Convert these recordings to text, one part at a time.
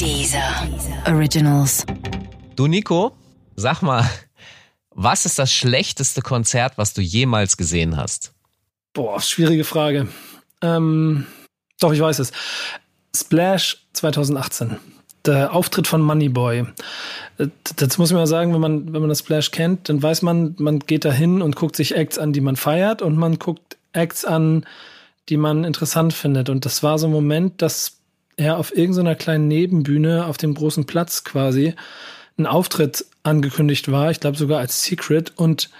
Dieser Originals. Du Nico, sag mal, was ist das schlechteste Konzert, was du jemals gesehen hast? Boah, schwierige Frage. Ähm, doch, ich weiß es. Splash 2018. Der Auftritt von Moneyboy. Das muss man mal sagen, wenn man, wenn man das Splash kennt, dann weiß man, man geht da hin und guckt sich Acts an, die man feiert und man guckt Acts an, die man interessant findet. Und das war so ein Moment, dass er auf irgendeiner kleinen Nebenbühne auf dem großen Platz quasi ein Auftritt angekündigt war. Ich glaube sogar als Secret und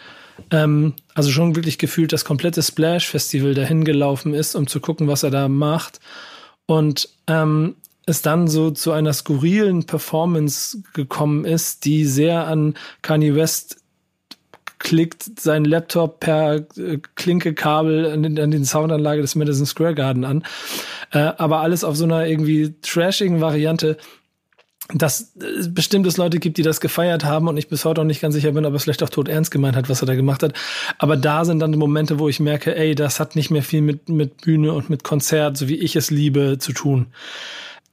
ähm, also schon wirklich gefühlt das komplette Splash Festival dahin gelaufen ist, um zu gucken, was er da macht. Und ähm, es dann so zu einer skurrilen Performance gekommen ist, die sehr an Kanye West klickt seinen Laptop per äh, Klinkekabel an den, an den Soundanlage des Madison Square Garden an. Äh, aber alles auf so einer irgendwie trashigen Variante, dass es bestimmt es Leute gibt, die das gefeiert haben und ich bis heute auch nicht ganz sicher bin, ob er es vielleicht auch tot ernst gemeint hat, was er da gemacht hat. Aber da sind dann die Momente, wo ich merke, ey, das hat nicht mehr viel mit, mit Bühne und mit Konzert, so wie ich es liebe, zu tun.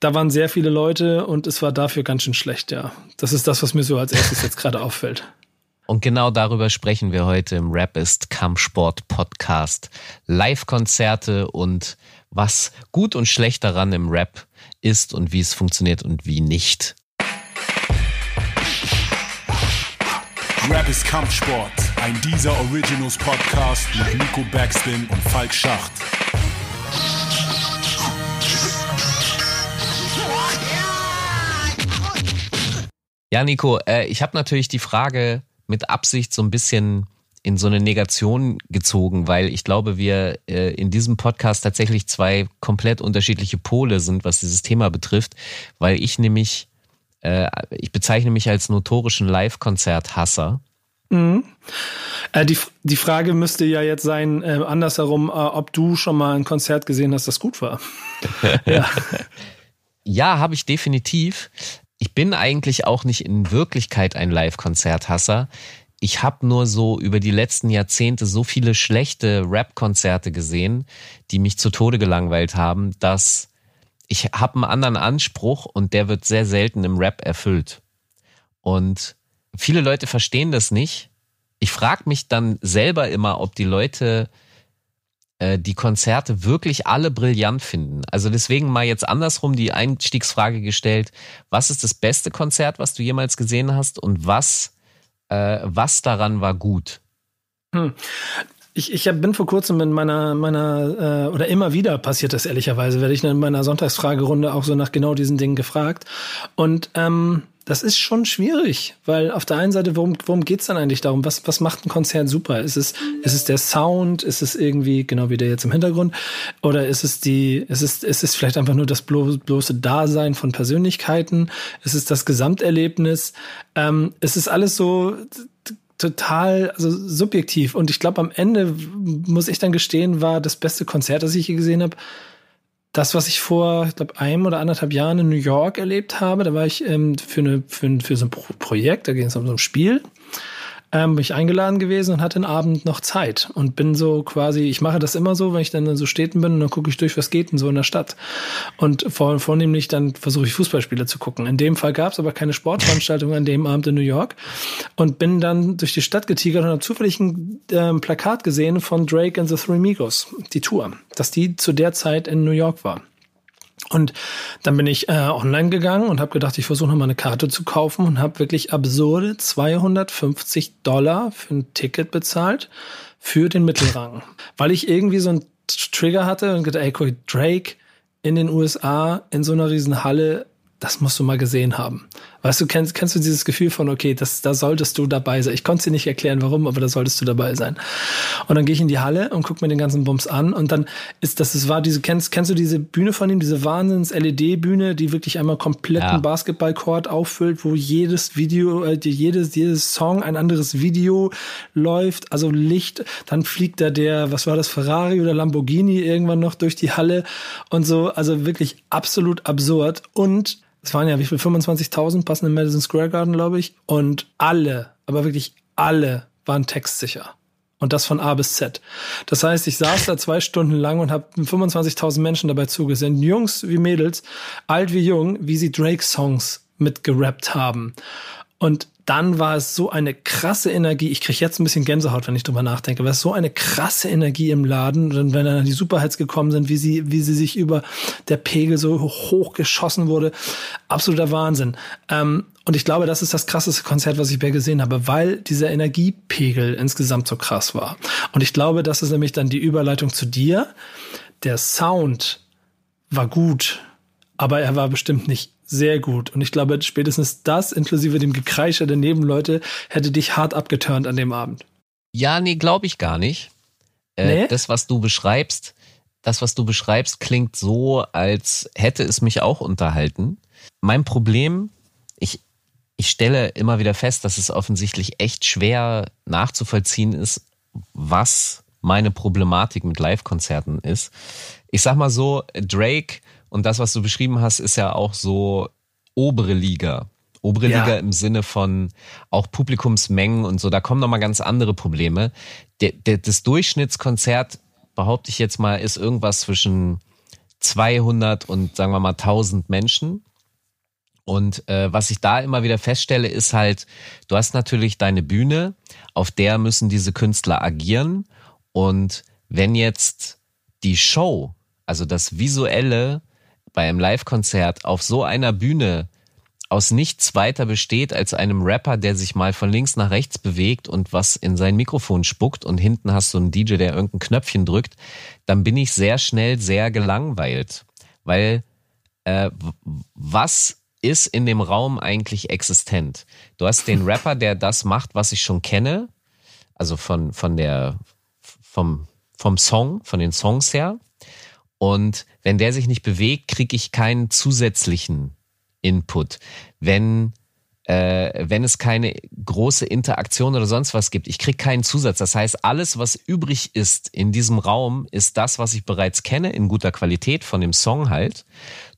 Da waren sehr viele Leute und es war dafür ganz schön schlecht, ja. Das ist das, was mir so als erstes jetzt gerade auffällt. Und genau darüber sprechen wir heute im Rapist Kampfsport Podcast. Live-Konzerte und was gut und schlecht daran im Rap ist und wie es funktioniert und wie nicht. Rap ist Kampfsport, ein dieser Originals Podcast mit Nico Backspin und Falk Schacht. Ja, Nico, äh, ich habe natürlich die Frage mit Absicht so ein bisschen in so eine Negation gezogen, weil ich glaube, wir äh, in diesem Podcast tatsächlich zwei komplett unterschiedliche Pole sind, was dieses Thema betrifft, weil ich nämlich, äh, ich bezeichne mich als notorischen Live-Konzert-Hasser. Mhm. Äh, die, die Frage müsste ja jetzt sein, äh, andersherum, äh, ob du schon mal ein Konzert gesehen hast, das gut war. ja, ja habe ich definitiv. Ich bin eigentlich auch nicht in Wirklichkeit ein Live-Konzert-Hasser ich habe nur so über die letzten Jahrzehnte so viele schlechte Rap-Konzerte gesehen, die mich zu Tode gelangweilt haben, dass ich habe einen anderen Anspruch und der wird sehr selten im Rap erfüllt. Und viele Leute verstehen das nicht. Ich frage mich dann selber immer, ob die Leute äh, die Konzerte wirklich alle brillant finden. Also deswegen mal jetzt andersrum die Einstiegsfrage gestellt, was ist das beste Konzert, was du jemals gesehen hast und was äh, was daran war gut? Hm. Ich, ich bin vor kurzem in meiner, meiner, äh, oder immer wieder passiert das ehrlicherweise, werde ich in meiner Sonntagsfragerunde auch so nach genau diesen Dingen gefragt. Und ähm, das ist schon schwierig, weil auf der einen Seite, worum, worum geht's dann eigentlich darum? Was, was macht ein Konzert super? Ist es, ist es der Sound? Ist es irgendwie, genau wie der jetzt im Hintergrund? Oder ist es die, ist es, ist es vielleicht einfach nur das blo bloße Dasein von Persönlichkeiten? Ist es das Gesamterlebnis? Ähm, ist es alles so total also subjektiv? Und ich glaube, am Ende, muss ich dann gestehen, war das beste Konzert, das ich je gesehen habe, das, was ich vor, ich glaube, einem oder anderthalb Jahren in New York erlebt habe, da war ich ähm, für, eine, für, für so ein Projekt, da ging es um so ein Spiel ähm, bin ich eingeladen gewesen und hatte den Abend noch Zeit und bin so quasi, ich mache das immer so, wenn ich dann in so Städten bin, dann gucke ich durch, was geht denn so in der Stadt. Und vor, vornehmlich dann versuche ich Fußballspiele zu gucken. In dem Fall gab es aber keine Sportveranstaltung an dem Abend in New York und bin dann durch die Stadt getigert und habe zufällig ein ähm, Plakat gesehen von Drake and the Three Migos, die Tour, dass die zu der Zeit in New York war. Und dann bin ich äh, online gegangen und habe gedacht, ich versuche nochmal eine Karte zu kaufen und habe wirklich absurde 250 Dollar für ein Ticket bezahlt für den Mittelrang. Weil ich irgendwie so einen Trigger hatte und gedacht, ey, Drake in den USA in so einer riesen Halle, das musst du mal gesehen haben. Weißt du, kennst, kennst du dieses Gefühl von, okay, das, da solltest du dabei sein. Ich konnte dir nicht erklären, warum, aber da solltest du dabei sein. Und dann gehe ich in die Halle und guck mir den ganzen Bums an und dann ist das, es war diese, kennst, kennst du diese Bühne von ihm, diese Wahnsinns-LED-Bühne, die wirklich einmal kompletten ja. Basketballcourt auffüllt, wo jedes Video, äh, jedes, jedes Song ein anderes Video läuft, also Licht, dann fliegt da der, was war das, Ferrari oder Lamborghini irgendwann noch durch die Halle und so, also wirklich absolut absurd und es waren ja wie viel 25.000 passen im Madison Square Garden, glaube ich. Und alle, aber wirklich alle waren textsicher. Und das von A bis Z. Das heißt, ich saß da zwei Stunden lang und habe 25.000 Menschen dabei zugesehen. Jungs wie Mädels, alt wie jung, wie sie Drake-Songs mitgerappt haben. Und dann war es so eine krasse Energie. Ich kriege jetzt ein bisschen Gänsehaut, wenn ich drüber nachdenke. Weil es so eine krasse Energie im Laden, wenn dann die Superheads gekommen sind, wie sie, wie sie sich über der Pegel so hoch geschossen wurde. Absoluter Wahnsinn. Ähm, und ich glaube, das ist das krasseste Konzert, was ich bisher gesehen habe, weil dieser Energiepegel insgesamt so krass war. Und ich glaube, das ist nämlich dann die Überleitung zu dir. Der Sound war gut, aber er war bestimmt nicht sehr gut. Und ich glaube, spätestens das, inklusive dem Gekreische der Nebenleute, hätte dich hart abgeturnt an dem Abend. Ja, nee, glaube ich gar nicht. Äh, nee? Das, was du beschreibst, das, was du beschreibst, klingt so, als hätte es mich auch unterhalten. Mein Problem, ich, ich stelle immer wieder fest, dass es offensichtlich echt schwer nachzuvollziehen ist, was meine Problematik mit Live-Konzerten ist. Ich sag mal so, Drake und das, was du beschrieben hast, ist ja auch so obere Liga. Obere ja. Liga im Sinne von auch Publikumsmengen und so. Da kommen nochmal ganz andere Probleme. Der, der, das Durchschnittskonzert, behaupte ich jetzt mal, ist irgendwas zwischen 200 und sagen wir mal 1000 Menschen. Und äh, was ich da immer wieder feststelle, ist halt, du hast natürlich deine Bühne, auf der müssen diese Künstler agieren. Und wenn jetzt die Show, also das Visuelle, bei einem Live-Konzert auf so einer Bühne aus nichts weiter besteht als einem Rapper, der sich mal von links nach rechts bewegt und was in sein Mikrofon spuckt und hinten hast du einen DJ, der irgendein Knöpfchen drückt, dann bin ich sehr schnell sehr gelangweilt. Weil äh, was ist in dem Raum eigentlich existent? Du hast den Rapper, der das macht, was ich schon kenne, also von, von der, vom, vom Song, von den Songs her. Und wenn der sich nicht bewegt, kriege ich keinen zusätzlichen Input. Wenn äh, wenn es keine große Interaktion oder sonst was gibt, ich kriege keinen Zusatz. Das heißt, alles, was übrig ist in diesem Raum, ist das, was ich bereits kenne, in guter Qualität von dem Song halt,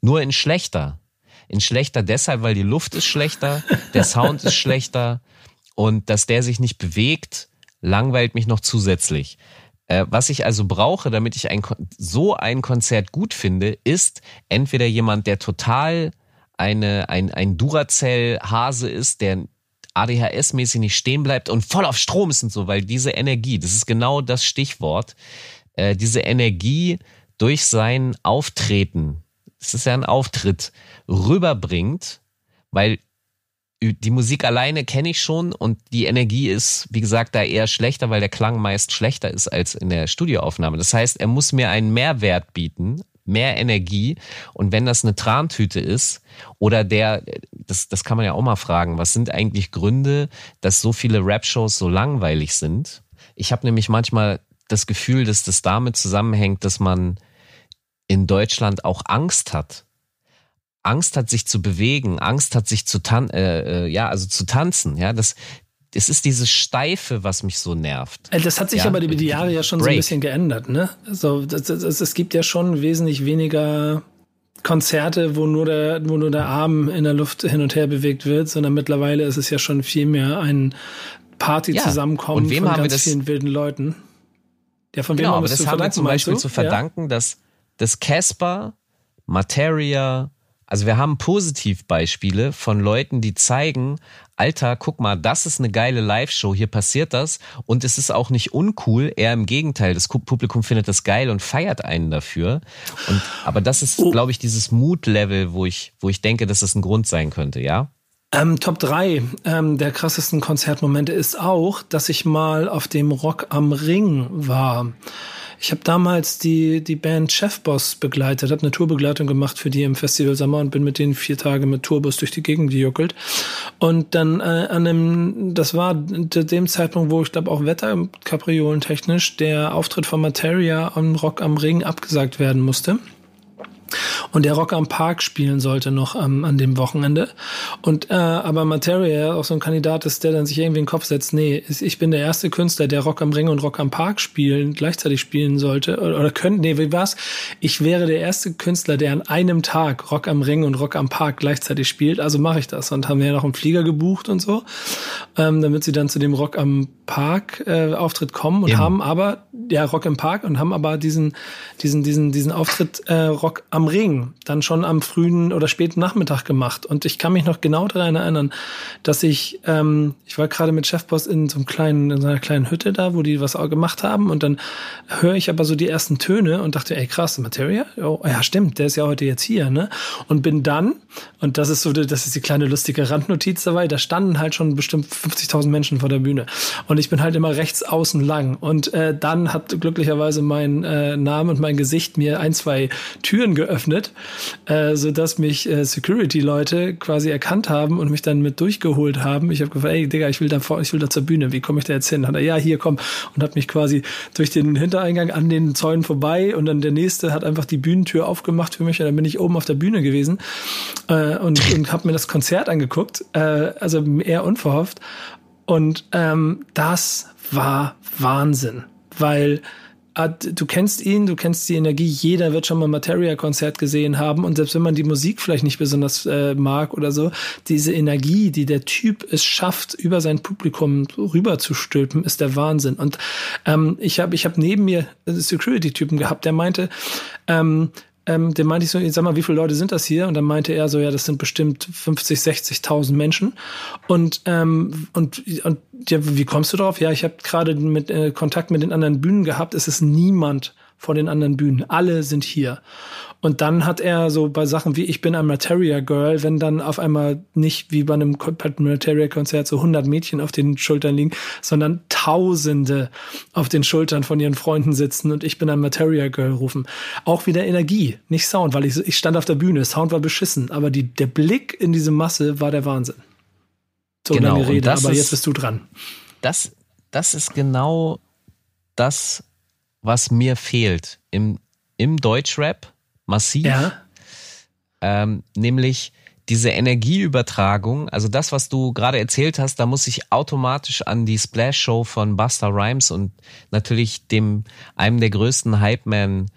nur in schlechter. In schlechter deshalb, weil die Luft ist schlechter, der Sound ist schlechter und dass der sich nicht bewegt, langweilt mich noch zusätzlich. Äh, was ich also brauche, damit ich ein, so ein Konzert gut finde, ist entweder jemand, der total eine, ein, ein Duracell-Hase ist, der ADHS-mäßig nicht stehen bleibt und voll auf Strom ist und so, weil diese Energie, das ist genau das Stichwort, äh, diese Energie durch sein Auftreten, es ist ja ein Auftritt, rüberbringt, weil die Musik alleine kenne ich schon und die Energie ist, wie gesagt, da eher schlechter, weil der Klang meist schlechter ist als in der Studioaufnahme. Das heißt, er muss mir einen Mehrwert bieten, mehr Energie. Und wenn das eine Trantüte ist oder der, das, das kann man ja auch mal fragen, was sind eigentlich Gründe, dass so viele Rap-Shows so langweilig sind? Ich habe nämlich manchmal das Gefühl, dass das damit zusammenhängt, dass man in Deutschland auch Angst hat Angst hat, sich zu bewegen, Angst hat, sich zu tan äh, äh, ja, also zu tanzen. Ja, das, es ist dieses Steife, was mich so nervt. Äh, das hat sich ja? aber über die Jahre ja schon Break. so ein bisschen geändert, ne? Also das, das, es gibt ja schon wesentlich weniger Konzerte, wo nur der, wo nur der Arm in der Luft hin und her bewegt wird, sondern mittlerweile ist es ja schon viel mehr ein Party-Zusammenkommen ja. von ganz das, vielen wilden Leuten. Ja, von wem genau, haben wir das haben wir zum Beispiel zu verdanken, ja? dass Casper, Materia, also wir haben Positivbeispiele von Leuten, die zeigen, Alter, guck mal, das ist eine geile Live-Show, hier passiert das und es ist auch nicht uncool, eher im Gegenteil, das Publikum findet das geil und feiert einen dafür. Und, aber das ist, oh. glaube ich, dieses Mood-Level, wo ich, wo ich denke, dass das ein Grund sein könnte, ja? Ähm, Top 3 ähm, der krassesten Konzertmomente ist auch, dass ich mal auf dem Rock am Ring war. Ich habe damals die, die Band Chefboss begleitet, habe eine Tourbegleitung gemacht für die im Festival Sommer und bin mit denen vier Tage mit Tourbus durch die Gegend gejuckelt. Und dann äh, an dem, das war dem Zeitpunkt, wo ich glaube auch Wetterkapriolen technisch der Auftritt von Materia am Rock am Ring abgesagt werden musste. Und der Rock am Park spielen sollte noch ähm, an dem Wochenende. Und äh, aber Materia auch so ein Kandidat ist, der dann sich irgendwie in den Kopf setzt, nee, ich bin der erste Künstler, der Rock am Ring und Rock am Park spielen, gleichzeitig spielen sollte. Oder, oder könnte, nee, wie war's? Ich wäre der erste Künstler, der an einem Tag Rock am Ring und Rock am Park gleichzeitig spielt, also mache ich das. Und haben ja noch einen Flieger gebucht und so, ähm, damit sie dann zu dem Rock am Park äh, Auftritt kommen und Eben. haben aber, ja, Rock im Park und haben aber diesen, diesen, diesen, diesen Auftritt äh, Rock am Ring dann schon am frühen oder späten Nachmittag gemacht. Und ich kann mich noch genau daran erinnern, dass ich, ähm, ich war gerade mit Chefboss in so einem kleinen, in so einer kleinen Hütte da, wo die was auch gemacht haben. Und dann höre ich aber so die ersten Töne und dachte, ey krass, Materia? Oh, ja, stimmt, der ist ja heute jetzt hier, ne? Und bin dann, und das ist so, das ist die kleine lustige Randnotiz dabei, da standen halt schon bestimmt 50.000 Menschen vor der Bühne. Und ich bin halt immer rechts außen lang. Und äh, dann hat glücklicherweise mein äh, Name und mein Gesicht mir ein, zwei Türen geöffnet, äh, so dass mich äh, Security-Leute quasi erkannt haben und mich dann mit durchgeholt haben. Ich habe gefragt, ey Digga, ich will da vor, ich will da zur Bühne, wie komme ich da jetzt hin? Hat er, ja, hier komm und hat mich quasi durch den Hintereingang an den Zäunen vorbei und dann der nächste hat einfach die Bühnentür aufgemacht für mich und dann bin ich oben auf der Bühne gewesen äh, und, und habe mir das Konzert angeguckt, äh, also eher unverhofft und ähm, das war Wahnsinn, weil du kennst ihn, du kennst die Energie, jeder wird schon mal Materia-Konzert gesehen haben und selbst wenn man die Musik vielleicht nicht besonders äh, mag oder so, diese Energie, die der Typ es schafft, über sein Publikum rüber zu stülpen, ist der Wahnsinn. Und ähm, ich habe ich hab neben mir Security-Typen gehabt, der meinte, ähm, ähm, dem meinte ich so, sag mal, wie viele Leute sind das hier? Und dann meinte er so, ja, das sind bestimmt 50, 60.000 Menschen. Und, ähm, und, und ja, wie kommst du drauf? Ja, ich habe gerade mit äh, Kontakt mit den anderen Bühnen gehabt. Es ist niemand vor den anderen Bühnen. Alle sind hier. Und dann hat er so bei Sachen wie Ich bin ein Materia Girl, wenn dann auf einmal nicht wie bei einem Materia Konzert so 100 Mädchen auf den Schultern liegen, sondern Tausende auf den Schultern von ihren Freunden sitzen und Ich bin ein Materia Girl rufen. Auch wieder Energie, nicht Sound, weil ich, ich stand auf der Bühne, Sound war beschissen, aber die, der Blick in diese Masse war der Wahnsinn. So genau, lange Rede, aber ist, jetzt bist du dran. Das, das ist genau das, was mir fehlt im, im Deutschrap massiv. Ja. Ähm, nämlich diese Energieübertragung, also das, was du gerade erzählt hast, da muss ich automatisch an die Splash Show von Buster Rhymes und natürlich dem einem der größten Hype-Man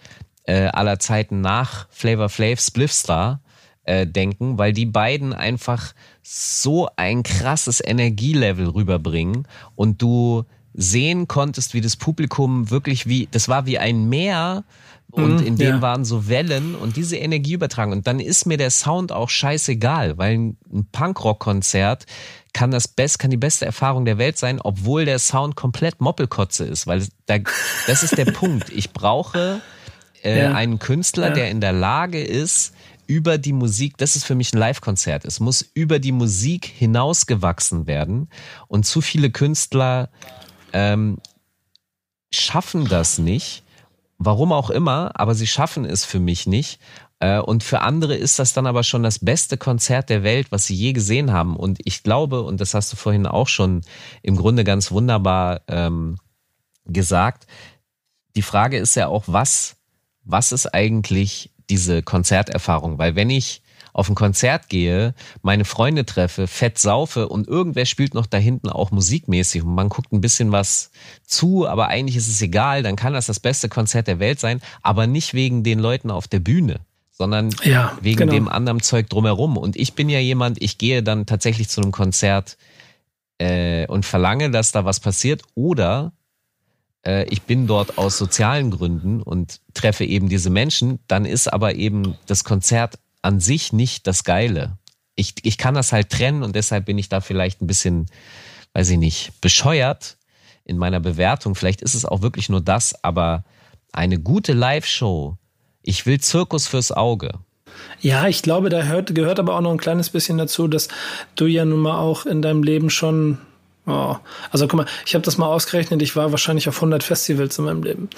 äh, aller Zeiten nach Flavor Flav Spliffstar äh, denken, weil die beiden einfach so ein krasses Energielevel rüberbringen und du sehen konntest, wie das Publikum wirklich wie, das war wie ein Meer und mhm, in dem ja. waren so Wellen und diese Energie übertragen. Und dann ist mir der Sound auch scheißegal, weil ein Punkrock-Konzert kann das best, kann die beste Erfahrung der Welt sein, obwohl der Sound komplett Moppelkotze ist, weil da, das ist der Punkt. Ich brauche äh, ja. einen Künstler, ja. der in der Lage ist, über die Musik, das ist für mich ein Live-Konzert. Es muss über die Musik hinausgewachsen werden. Und zu viele Künstler ähm, schaffen das nicht. Warum auch immer, aber sie schaffen es für mich nicht. Äh, und für andere ist das dann aber schon das beste Konzert der Welt, was sie je gesehen haben. Und ich glaube, und das hast du vorhin auch schon im Grunde ganz wunderbar ähm, gesagt, die Frage ist ja auch, was, was ist eigentlich diese Konzerterfahrung? Weil wenn ich auf ein Konzert gehe, meine Freunde treffe, fett saufe und irgendwer spielt noch da hinten auch musikmäßig und man guckt ein bisschen was zu, aber eigentlich ist es egal, dann kann das das beste Konzert der Welt sein, aber nicht wegen den Leuten auf der Bühne sondern ja, wegen genau. dem anderen Zeug drumherum. Und ich bin ja jemand, ich gehe dann tatsächlich zu einem Konzert äh, und verlange, dass da was passiert. Oder äh, ich bin dort aus sozialen Gründen und treffe eben diese Menschen. Dann ist aber eben das Konzert an sich nicht das Geile. Ich, ich kann das halt trennen und deshalb bin ich da vielleicht ein bisschen, weiß ich nicht, bescheuert in meiner Bewertung. Vielleicht ist es auch wirklich nur das, aber eine gute Live-Show, ich will Zirkus fürs Auge. Ja, ich glaube, da hört, gehört aber auch noch ein kleines bisschen dazu, dass du ja nun mal auch in deinem Leben schon Oh. Also guck mal, ich habe das mal ausgerechnet, ich war wahrscheinlich auf 100 Festivals in meinem Leben.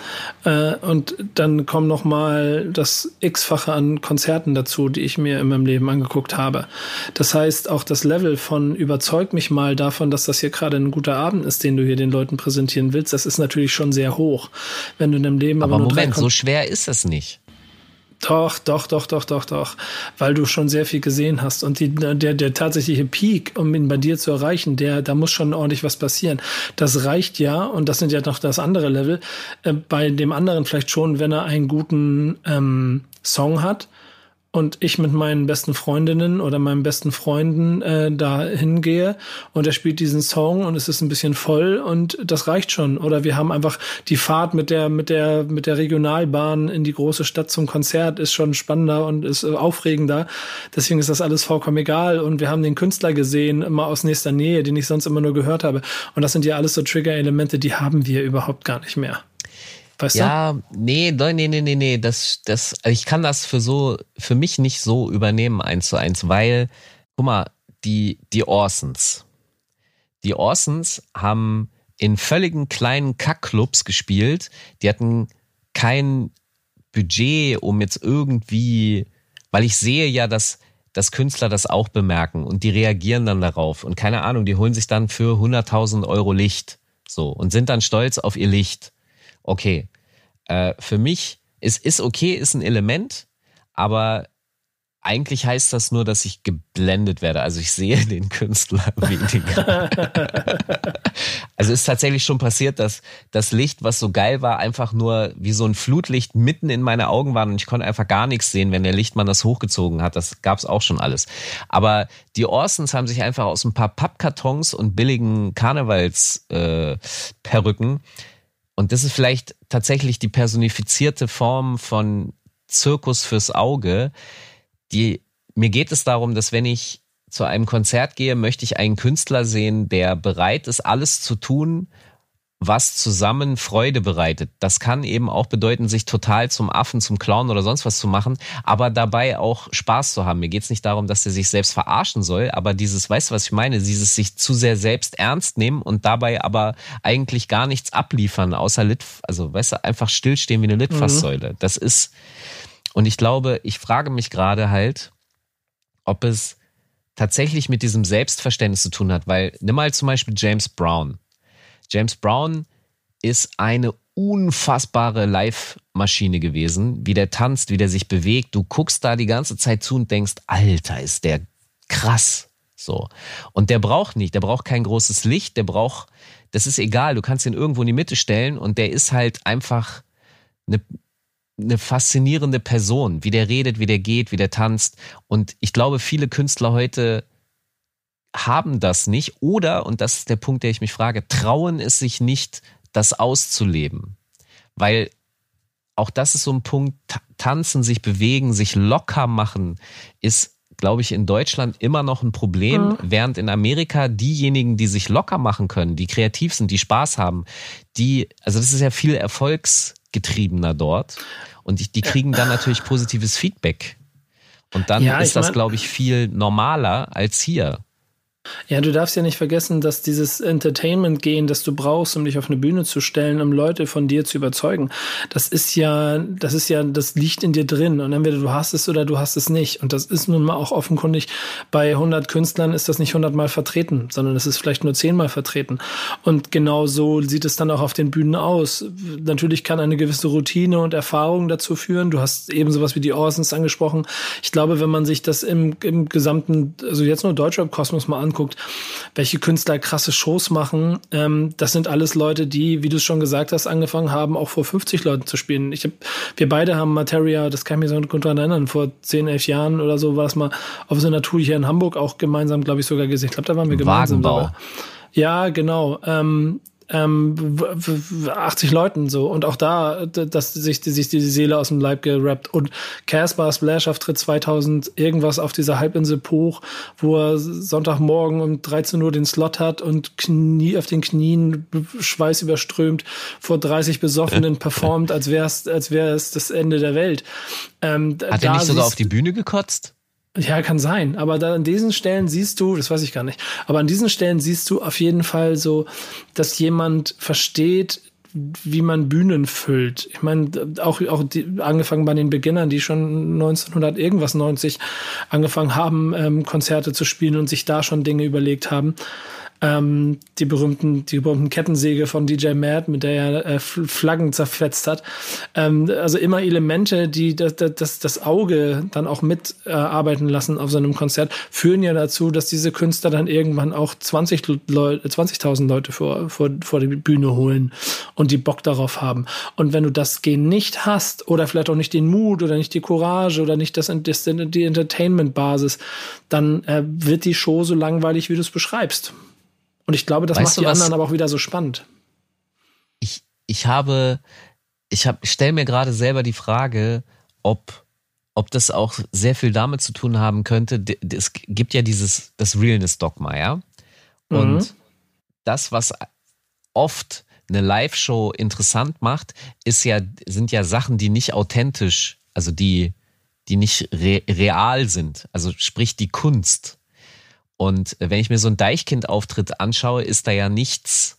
Äh, und dann kommt noch mal das x-fache an Konzerten dazu, die ich mir in meinem Leben angeguckt habe. Das heißt, auch das Level von überzeug mich mal davon, dass das hier gerade ein guter Abend ist, den du hier den Leuten präsentieren willst, das ist natürlich schon sehr hoch. Wenn du in deinem Leben aber, aber Moment, so schwer ist es nicht. Doch, doch, doch, doch, doch, doch. Weil du schon sehr viel gesehen hast. Und die, der, der tatsächliche Peak, um ihn bei dir zu erreichen, der, da muss schon ordentlich was passieren. Das reicht ja, und das sind ja noch das andere Level, äh, bei dem anderen vielleicht schon, wenn er einen guten ähm, Song hat und ich mit meinen besten Freundinnen oder meinen besten Freunden äh, da hingehe und er spielt diesen Song und es ist ein bisschen voll und das reicht schon. Oder wir haben einfach die Fahrt mit der, mit der, mit der Regionalbahn in die große Stadt zum Konzert ist schon spannender und ist äh, aufregender. Deswegen ist das alles vollkommen egal. Und wir haben den Künstler gesehen, immer aus nächster Nähe, den ich sonst immer nur gehört habe. Und das sind ja alles so Trigger-Elemente, die haben wir überhaupt gar nicht mehr. Weißt ja, du? nee, nee, nee, nee, nee, das, das, ich kann das für so, für mich nicht so übernehmen, eins zu eins, weil, guck mal, die, die Orsons, die Orsons haben in völligen kleinen Kackclubs gespielt, die hatten kein Budget, um jetzt irgendwie, weil ich sehe ja, dass, dass Künstler das auch bemerken und die reagieren dann darauf. Und keine Ahnung, die holen sich dann für 100.000 Euro Licht, so, und sind dann stolz auf ihr Licht okay. Äh, für mich, es ist okay, ist ein Element, aber eigentlich heißt das nur, dass ich geblendet werde. Also ich sehe den Künstler weniger. also ist tatsächlich schon passiert, dass das Licht, was so geil war, einfach nur wie so ein Flutlicht mitten in meine Augen war und ich konnte einfach gar nichts sehen, wenn der Lichtmann das hochgezogen hat. Das gab's auch schon alles. Aber die Orsons haben sich einfach aus ein paar Pappkartons und billigen Karnevalsperücken äh, und das ist vielleicht tatsächlich die personifizierte Form von Zirkus fürs Auge. Die, mir geht es darum, dass wenn ich zu einem Konzert gehe, möchte ich einen Künstler sehen, der bereit ist, alles zu tun, was zusammen Freude bereitet. Das kann eben auch bedeuten, sich total zum Affen, zum Clown oder sonst was zu machen, aber dabei auch Spaß zu haben. Mir geht es nicht darum, dass er sich selbst verarschen soll, aber dieses, weißt du, was ich meine, dieses sich zu sehr selbst ernst nehmen und dabei aber eigentlich gar nichts abliefern, außer Lit, also weißt du, einfach stillstehen wie eine Litfaßsäule. Mhm. Das ist, und ich glaube, ich frage mich gerade halt, ob es tatsächlich mit diesem Selbstverständnis zu tun hat, weil nimm mal zum Beispiel James Brown James Brown ist eine unfassbare Live-Maschine gewesen, wie der tanzt, wie der sich bewegt. Du guckst da die ganze Zeit zu und denkst, Alter, ist der krass. So. Und der braucht nicht, der braucht kein großes Licht, der braucht, das ist egal, du kannst ihn irgendwo in die Mitte stellen und der ist halt einfach eine, eine faszinierende Person, wie der redet, wie der geht, wie der tanzt. Und ich glaube, viele Künstler heute haben das nicht oder, und das ist der Punkt, der ich mich frage, trauen es sich nicht, das auszuleben. Weil auch das ist so ein Punkt, tanzen, sich bewegen, sich locker machen, ist, glaube ich, in Deutschland immer noch ein Problem, mhm. während in Amerika diejenigen, die sich locker machen können, die kreativ sind, die Spaß haben, die, also das ist ja viel erfolgsgetriebener dort und die, die kriegen dann natürlich positives Feedback. Und dann ja, ist das, glaube ich, viel normaler als hier. Ja, du darfst ja nicht vergessen, dass dieses Entertainment-Gehen, das du brauchst, um dich auf eine Bühne zu stellen, um Leute von dir zu überzeugen, das ist ja, das ist ja, das liegt in dir drin. Und entweder du hast es oder du hast es nicht. Und das ist nun mal auch offenkundig, bei 100 Künstlern ist das nicht 100 Mal vertreten, sondern es ist vielleicht nur 10 Mal vertreten. Und genau so sieht es dann auch auf den Bühnen aus. Natürlich kann eine gewisse Routine und Erfahrung dazu führen. Du hast eben sowas wie die Orsons angesprochen. Ich glaube, wenn man sich das im, im gesamten, also jetzt nur Deutschrap-Kosmos mal anguckt, anguckt, welche Künstler krasse Shows machen, ähm, das sind alles Leute, die, wie du es schon gesagt hast, angefangen haben, auch vor 50 Leuten zu spielen. Ich hab, wir beide haben Materia, das kann ich mir so gut daran erinnern, vor 10, 11 Jahren oder so war es mal auf so einer Tour hier in Hamburg auch gemeinsam, glaube ich, sogar gesehen. Ich glaube, da waren wir gemeinsam. Wagenbau. Ja, genau. Ähm, ähm, 80 Leuten so und auch da, dass sich, sich die Seele aus dem Leib gerappt und Caspar Splash auftritt 2000 irgendwas auf dieser Halbinsel Poch, wo er Sonntagmorgen um 13 Uhr den Slot hat und Knie auf den Knien Schweiß überströmt vor 30 Besoffenen performt, als wäre es als wäre es das Ende der Welt. Ähm, hat er nicht sogar auf die Bühne gekotzt? Ja, kann sein. Aber da an diesen Stellen siehst du, das weiß ich gar nicht, aber an diesen Stellen siehst du auf jeden Fall so, dass jemand versteht, wie man Bühnen füllt. Ich meine, auch, auch die, angefangen bei den Beginnern, die schon 1900 irgendwas 90 angefangen haben, ähm, Konzerte zu spielen und sich da schon Dinge überlegt haben. Ähm, die berühmten, die berühmten Kettensäge von DJ Mad, mit der er äh, Flaggen zerfetzt hat. Ähm, also immer Elemente, die das, das, das Auge dann auch mitarbeiten äh, lassen auf so einem Konzert, führen ja dazu, dass diese Künstler dann irgendwann auch 20 Leute, 20.000 Leute vor, vor, vor die Bühne holen und die Bock darauf haben. Und wenn du das Gen nicht hast oder vielleicht auch nicht den Mut oder nicht die Courage oder nicht das, das die Entertainment-Basis, dann äh, wird die Show so langweilig, wie du es beschreibst. Und ich glaube, das weißt macht die anderen aber auch wieder so spannend. Ich, ich habe, ich habe, stelle mir gerade selber die Frage, ob, ob das auch sehr viel damit zu tun haben könnte. Es gibt ja dieses, das Realness-Dogma, ja. Und mhm. das, was oft eine Live-Show interessant macht, ist ja, sind ja Sachen, die nicht authentisch, also die, die nicht re real sind. Also sprich die Kunst. Und wenn ich mir so einen Deichkind-Auftritt anschaue, ist da ja nichts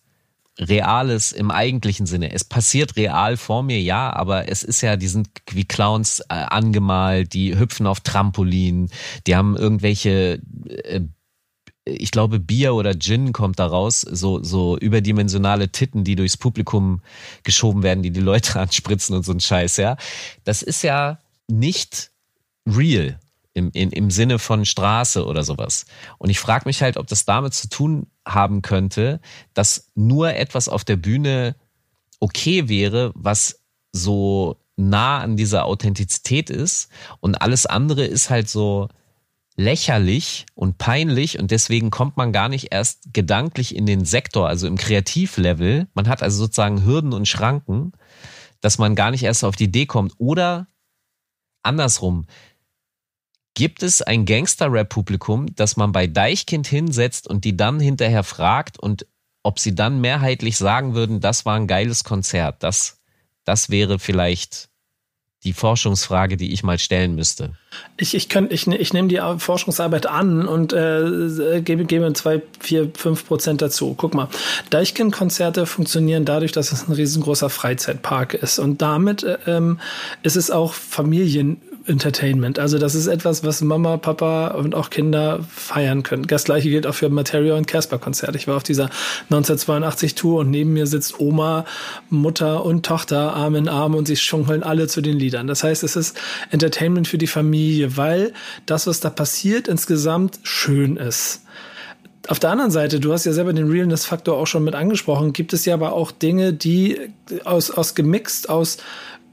Reales im eigentlichen Sinne. Es passiert real vor mir, ja, aber es ist ja, die sind wie Clowns äh, angemalt, die hüpfen auf Trampolin, die haben irgendwelche, äh, ich glaube, Bier oder Gin kommt da raus, so, so überdimensionale Titten, die durchs Publikum geschoben werden, die die Leute anspritzen und so ein Scheiß, ja. Das ist ja nicht real im, in, im Sinne von Straße oder sowas. Und ich frage mich halt, ob das damit zu tun haben könnte, dass nur etwas auf der Bühne okay wäre, was so nah an dieser Authentizität ist und alles andere ist halt so lächerlich und peinlich und deswegen kommt man gar nicht erst gedanklich in den Sektor, also im Kreativlevel. Man hat also sozusagen Hürden und Schranken, dass man gar nicht erst auf die Idee kommt. Oder andersrum, Gibt es ein Gangster-Rap-Publikum, das man bei Deichkind hinsetzt und die dann hinterher fragt und ob sie dann mehrheitlich sagen würden, das war ein geiles Konzert? Das, das wäre vielleicht die Forschungsfrage, die ich mal stellen müsste. Ich, ich, ich, ich nehme die Forschungsarbeit an und äh, gebe, gebe zwei, vier, fünf Prozent dazu. Guck mal, Deichkind-Konzerte funktionieren dadurch, dass es ein riesengroßer Freizeitpark ist. Und damit äh, ähm, ist es auch Familien Entertainment. Also das ist etwas, was Mama, Papa und auch Kinder feiern können. Das gleiche gilt auch für Materia und Casper Konzert. Ich war auf dieser 1982 Tour und neben mir sitzt Oma, Mutter und Tochter Arm in Arm und sie schunkeln alle zu den Liedern. Das heißt, es ist Entertainment für die Familie, weil das, was da passiert, insgesamt schön ist. Auf der anderen Seite, du hast ja selber den Realness-Faktor auch schon mit angesprochen, gibt es ja aber auch Dinge, die aus, aus gemixt aus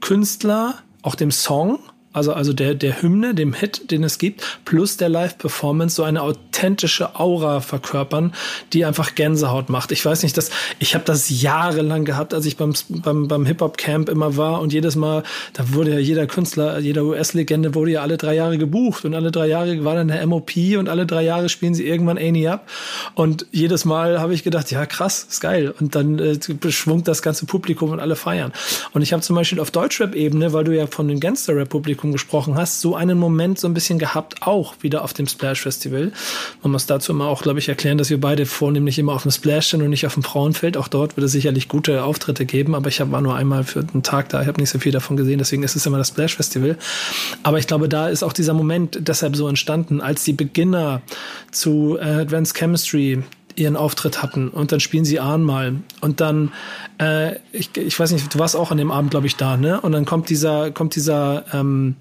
Künstler, auch dem Song, also, also der, der Hymne, dem Hit, den es gibt, plus der Live-Performance so eine authentische Aura verkörpern, die einfach Gänsehaut macht. Ich weiß nicht, dass ich habe das jahrelang gehabt, als ich beim, beim, beim Hip-Hop-Camp immer war und jedes Mal, da wurde ja jeder Künstler, jeder US-Legende wurde ja alle drei Jahre gebucht und alle drei Jahre war dann der MOP und alle drei Jahre spielen sie irgendwann Annie Up und jedes Mal habe ich gedacht, ja krass, ist geil und dann äh, beschwungt das ganze Publikum und alle feiern. Und ich habe zum Beispiel auf Deutschrap-Ebene, weil du ja von den Gangster-Rap-Publikum Publikum gesprochen hast, so einen Moment so ein bisschen gehabt, auch wieder auf dem Splash Festival. Man muss dazu immer auch, glaube ich, erklären, dass wir beide vornehmlich immer auf dem Splash sind und nicht auf dem Frauenfeld. Auch dort wird es sicherlich gute Auftritte geben, aber ich war nur einmal für einen Tag da. Ich habe nicht so viel davon gesehen, deswegen ist es immer das Splash Festival. Aber ich glaube, da ist auch dieser Moment deshalb so entstanden, als die Beginner zu äh, Advanced Chemistry ihren Auftritt hatten. Und dann spielen sie Ahnmal und dann äh, ich, ich weiß nicht, du warst auch an dem Abend, glaube ich, da, ne? Und dann kommt dieser, kommt dieser, ähm,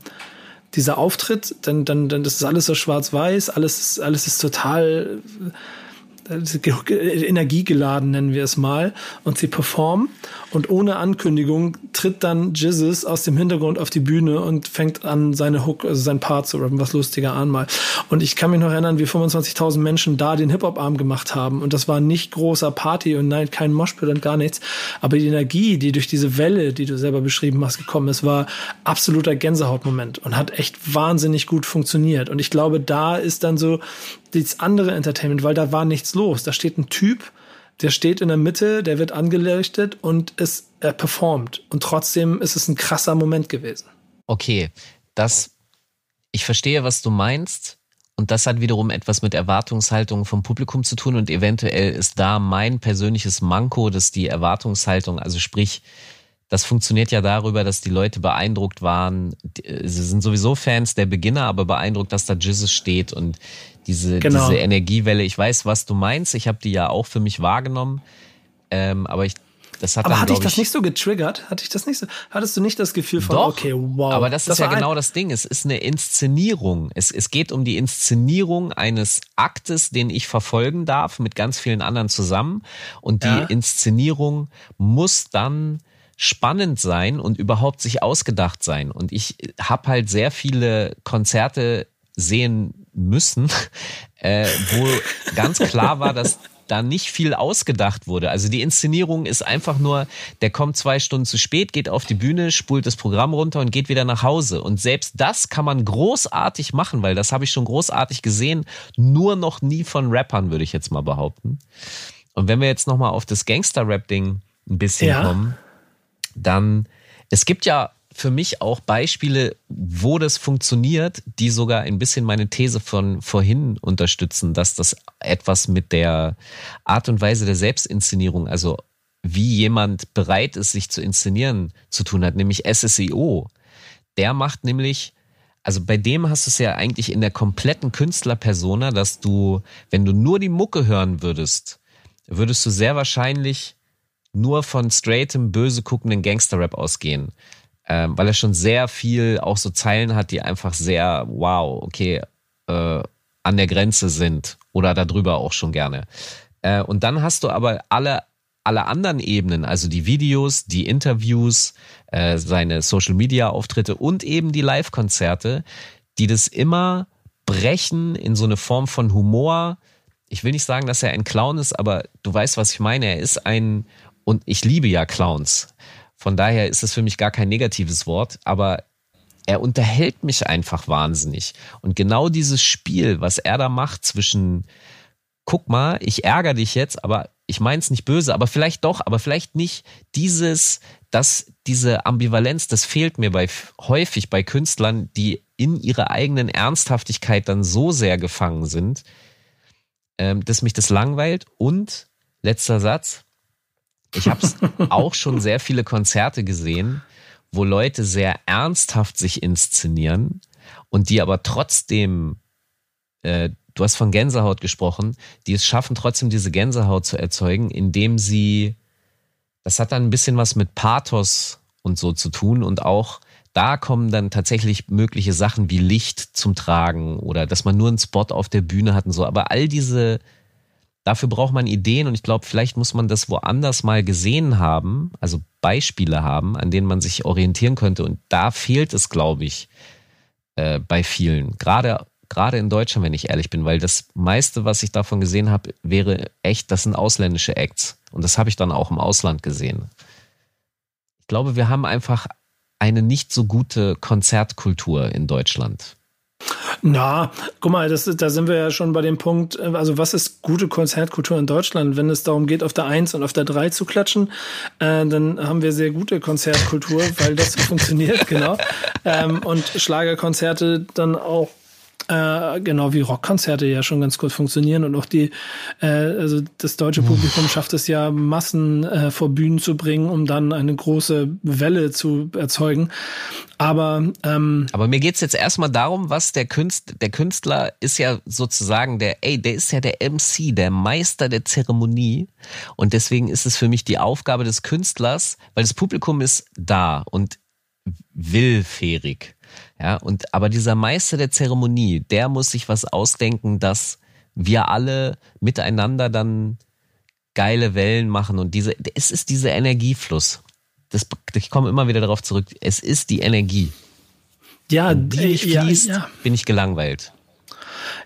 dieser Auftritt, dann, dann, dann das ist alles so schwarz-weiß, alles, ist, alles ist total äh, energiegeladen, nennen wir es mal, und sie performen und ohne Ankündigung tritt dann Jizzes aus dem Hintergrund auf die Bühne und fängt an, seine Hook, also sein Part zu rappen, was lustiger an mal. Und ich kann mich noch erinnern, wie 25.000 Menschen da den Hip-Hop-Arm gemacht haben. Und das war nicht großer Party und nein, kein Moshpit und gar nichts. Aber die Energie, die durch diese Welle, die du selber beschrieben hast, gekommen ist, war absoluter Gänsehautmoment und hat echt wahnsinnig gut funktioniert. Und ich glaube, da ist dann so das andere Entertainment, weil da war nichts los. Da steht ein Typ, der steht in der Mitte, der wird angeleuchtet und es, er performt. Und trotzdem ist es ein krasser Moment gewesen. Okay, das, ich verstehe, was du meinst. Und das hat wiederum etwas mit Erwartungshaltung vom Publikum zu tun. Und eventuell ist da mein persönliches Manko, dass die Erwartungshaltung, also sprich, das funktioniert ja darüber, dass die Leute beeindruckt waren. Sie sind sowieso Fans der Beginner, aber beeindruckt, dass da Jesus steht und diese, genau. diese Energiewelle. Ich weiß, was du meinst. Ich habe die ja auch für mich wahrgenommen. Ähm, aber ich das hat aber dann, hatte ich das ich, nicht so getriggert? Hatte ich das nicht so? Hattest du nicht das Gefühl von, doch, okay, wow. Aber das, das ist ja genau das Ding. Es ist eine Inszenierung. Es, es geht um die Inszenierung eines Aktes, den ich verfolgen darf mit ganz vielen anderen zusammen. Und die ja. Inszenierung muss dann spannend sein und überhaupt sich ausgedacht sein. Und ich habe halt sehr viele Konzerte sehen müssen, äh, wo ganz klar war, dass da nicht viel ausgedacht wurde. Also die Inszenierung ist einfach nur, der kommt zwei Stunden zu spät, geht auf die Bühne, spult das Programm runter und geht wieder nach Hause. Und selbst das kann man großartig machen, weil das habe ich schon großartig gesehen, nur noch nie von Rappern, würde ich jetzt mal behaupten. Und wenn wir jetzt nochmal auf das Gangster-Rap-Ding ein bisschen ja. kommen, dann, es gibt ja für mich auch Beispiele, wo das funktioniert, die sogar ein bisschen meine These von vorhin unterstützen, dass das etwas mit der Art und Weise der Selbstinszenierung, also wie jemand bereit ist, sich zu inszenieren, zu tun hat, nämlich SSEO. Der macht nämlich, also bei dem hast du es ja eigentlich in der kompletten Künstlerpersona, dass du, wenn du nur die Mucke hören würdest, würdest du sehr wahrscheinlich nur von straightem, böse guckenden Gangsterrap ausgehen ähm, weil er schon sehr viel auch so Zeilen hat, die einfach sehr, wow, okay, äh, an der Grenze sind oder darüber auch schon gerne. Äh, und dann hast du aber alle, alle anderen Ebenen, also die Videos, die Interviews, äh, seine Social-Media-Auftritte und eben die Live-Konzerte, die das immer brechen in so eine Form von Humor. Ich will nicht sagen, dass er ein Clown ist, aber du weißt, was ich meine. Er ist ein, und ich liebe ja Clowns. Von daher ist es für mich gar kein negatives Wort, aber er unterhält mich einfach wahnsinnig. Und genau dieses Spiel, was er da macht zwischen, guck mal, ich ärgere dich jetzt, aber ich meine es nicht böse, aber vielleicht doch, aber vielleicht nicht. Dieses, dass diese Ambivalenz, das fehlt mir bei häufig bei Künstlern, die in ihrer eigenen Ernsthaftigkeit dann so sehr gefangen sind, ähm, dass mich das langweilt. Und letzter Satz, ich habe auch schon sehr viele Konzerte gesehen, wo Leute sehr ernsthaft sich inszenieren und die aber trotzdem, äh, du hast von Gänsehaut gesprochen, die es schaffen, trotzdem diese Gänsehaut zu erzeugen, indem sie, das hat dann ein bisschen was mit Pathos und so zu tun und auch da kommen dann tatsächlich mögliche Sachen wie Licht zum Tragen oder dass man nur einen Spot auf der Bühne hat und so. Aber all diese Dafür braucht man Ideen und ich glaube, vielleicht muss man das woanders mal gesehen haben, also Beispiele haben, an denen man sich orientieren könnte. Und da fehlt es, glaube ich, äh, bei vielen. Gerade, gerade in Deutschland, wenn ich ehrlich bin, weil das meiste, was ich davon gesehen habe, wäre echt, das sind ausländische Acts. Und das habe ich dann auch im Ausland gesehen. Ich glaube, wir haben einfach eine nicht so gute Konzertkultur in Deutschland. Na, guck mal, das, da sind wir ja schon bei dem Punkt, äh, also was ist gute Konzertkultur in Deutschland? Wenn es darum geht, auf der 1 und auf der 3 zu klatschen, äh, dann haben wir sehr gute Konzertkultur, weil das funktioniert, genau. Ähm, und Schlagerkonzerte dann auch äh, genau wie Rockkonzerte ja schon ganz gut funktionieren und auch die, äh, also das deutsche Publikum schafft es ja, Massen äh, vor Bühnen zu bringen, um dann eine große Welle zu erzeugen. Aber ähm, aber mir geht's jetzt erstmal darum, was der Künstler, der Künstler ist ja sozusagen der, ey, der ist ja der MC, der Meister der Zeremonie und deswegen ist es für mich die Aufgabe des Künstlers, weil das Publikum ist da und willfährig. Ja, und aber dieser Meister der Zeremonie, der muss sich was ausdenken, dass wir alle miteinander dann geile Wellen machen und diese, es ist dieser Energiefluss. Das, ich komme immer wieder darauf zurück. Es ist die Energie. Ja, die nicht fließt, ja, ja. bin ich gelangweilt.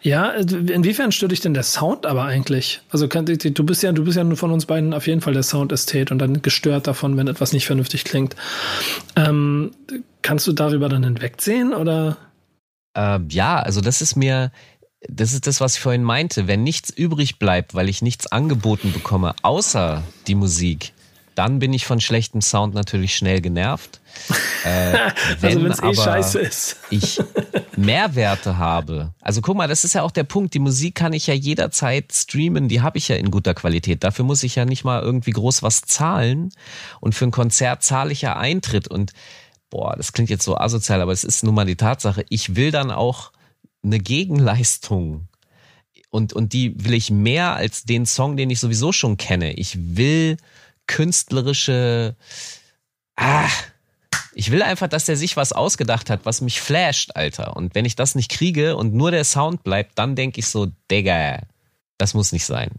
Ja, inwiefern stört dich denn der Sound aber eigentlich? Also du bist ja, du bist ja von uns beiden auf jeden Fall der Sound-Ästhet und dann gestört davon, wenn etwas nicht vernünftig klingt. Ähm, kannst du darüber dann hinwegsehen oder? Äh, ja, also das ist mir, das ist das, was ich vorhin meinte. Wenn nichts übrig bleibt, weil ich nichts angeboten bekomme, außer die Musik, dann bin ich von schlechtem Sound natürlich schnell genervt. Äh, wenn also eh scheiße ist. ich Mehrwerte habe. Also guck mal, das ist ja auch der Punkt. Die Musik kann ich ja jederzeit streamen, die habe ich ja in guter Qualität. Dafür muss ich ja nicht mal irgendwie groß was zahlen. Und für ein Konzert zahle ich ja Eintritt. Und boah, das klingt jetzt so asozial, aber es ist nun mal die Tatsache. Ich will dann auch eine Gegenleistung und, und die will ich mehr als den Song, den ich sowieso schon kenne. Ich will künstlerische, ah, ich will einfach, dass der sich was ausgedacht hat, was mich flasht, Alter. Und wenn ich das nicht kriege und nur der Sound bleibt, dann denke ich so, Digga, das muss nicht sein.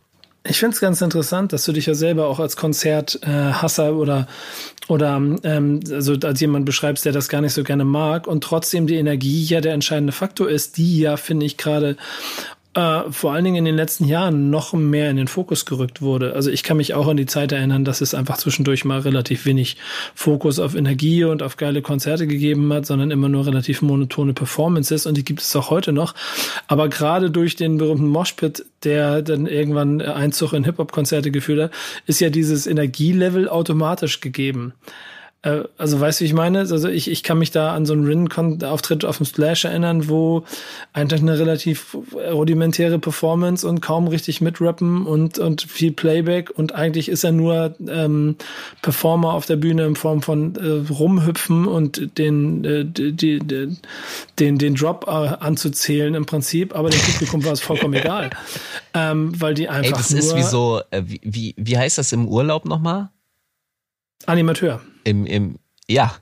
Ich finde es ganz interessant, dass du dich ja selber auch als Konzerthasser äh, oder oder ähm, also als jemand beschreibst, der das gar nicht so gerne mag und trotzdem die Energie ja der entscheidende Faktor ist, die ja finde ich gerade äh, vor allen Dingen in den letzten Jahren noch mehr in den Fokus gerückt wurde. Also ich kann mich auch an die Zeit erinnern, dass es einfach zwischendurch mal relativ wenig Fokus auf Energie und auf geile Konzerte gegeben hat, sondern immer nur relativ monotone Performances und die gibt es auch heute noch. Aber gerade durch den berühmten Moshpit, der dann irgendwann Einzug in Hip-Hop-Konzerte geführt hat, ist ja dieses Energielevel automatisch gegeben. Äh, also weißt du, wie ich meine? Also ich, ich kann mich da an so einen Rin-Auftritt auf dem Splash erinnern, wo einfach eine relativ rudimentäre Performance und kaum richtig mitrappen und, und viel Playback und eigentlich ist er nur ähm, Performer auf der Bühne in Form von äh, rumhüpfen und den, äh, die, die, den, den Drop äh, anzuzählen im Prinzip, aber dem Publikum war es vollkommen egal. Ähm, weil die einfach. Ey, das ist wie so, äh, wie, wie, wie heißt das im Urlaub nochmal? Animateur. Im, im, ja,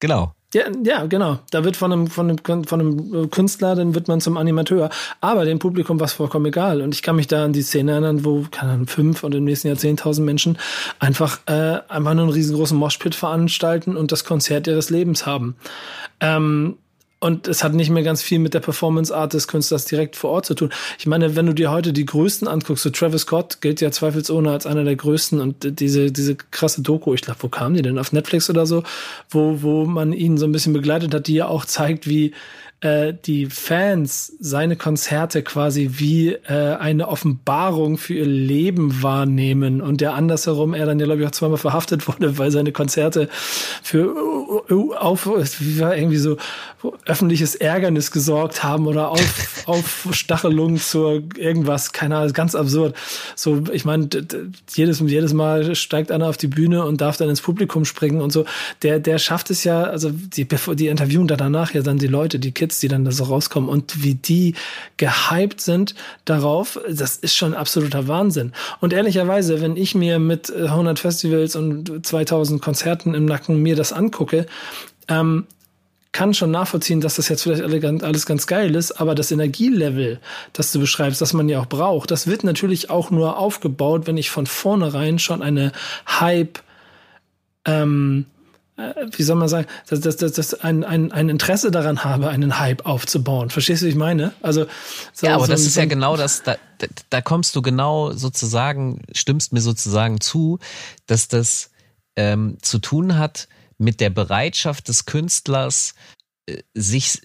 genau. Ja, ja, genau. Da wird von einem, von, einem, von einem Künstler, dann wird man zum Animateur. Aber dem Publikum war es vollkommen egal. Und ich kann mich da an die Szene erinnern, wo, keine Ahnung, fünf und im nächsten Jahr zehntausend Menschen einfach, äh, einfach nur einen riesengroßen Moshpit veranstalten und das Konzert ihres Lebens haben. Ähm, und es hat nicht mehr ganz viel mit der Performance Art des Künstlers direkt vor Ort zu tun. Ich meine, wenn du dir heute die Größten anguckst, so Travis Scott gilt ja zweifelsohne als einer der Größten und diese, diese krasse Doku, ich glaube, wo kam die denn? Auf Netflix oder so, wo, wo man ihn so ein bisschen begleitet hat, die ja auch zeigt, wie, äh, die Fans seine Konzerte quasi wie äh, eine Offenbarung für ihr Leben wahrnehmen und der andersherum er dann ja glaube ich auch zweimal verhaftet wurde, weil seine Konzerte für uh, uh, auf wie war irgendwie so öffentliches Ärgernis gesorgt haben oder auf Aufstachelung zur irgendwas, keine Ahnung, ganz absurd. So, ich meine, jedes jedes Mal steigt einer auf die Bühne und darf dann ins Publikum springen und so. Der der schafft es ja, also die die interviewen da danach ja dann die Leute, die Kids Kids, die dann da so rauskommen und wie die gehypt sind darauf, das ist schon absoluter Wahnsinn. Und ehrlicherweise, wenn ich mir mit 100 Festivals und 2000 Konzerten im Nacken mir das angucke, ähm, kann schon nachvollziehen, dass das jetzt vielleicht alles ganz geil ist, aber das Energielevel, das du beschreibst, das man ja auch braucht, das wird natürlich auch nur aufgebaut, wenn ich von vornherein schon eine Hype ähm, äh, wie soll man sagen, dass, dass, dass, dass ein, ein, ein Interesse daran habe, einen Hype aufzubauen. Verstehst du, wie ich meine? Also so, ja, aber so das ein, ist ja genau das. Da, da kommst du genau sozusagen, stimmst mir sozusagen zu, dass das ähm, zu tun hat mit der Bereitschaft des Künstlers, äh, sich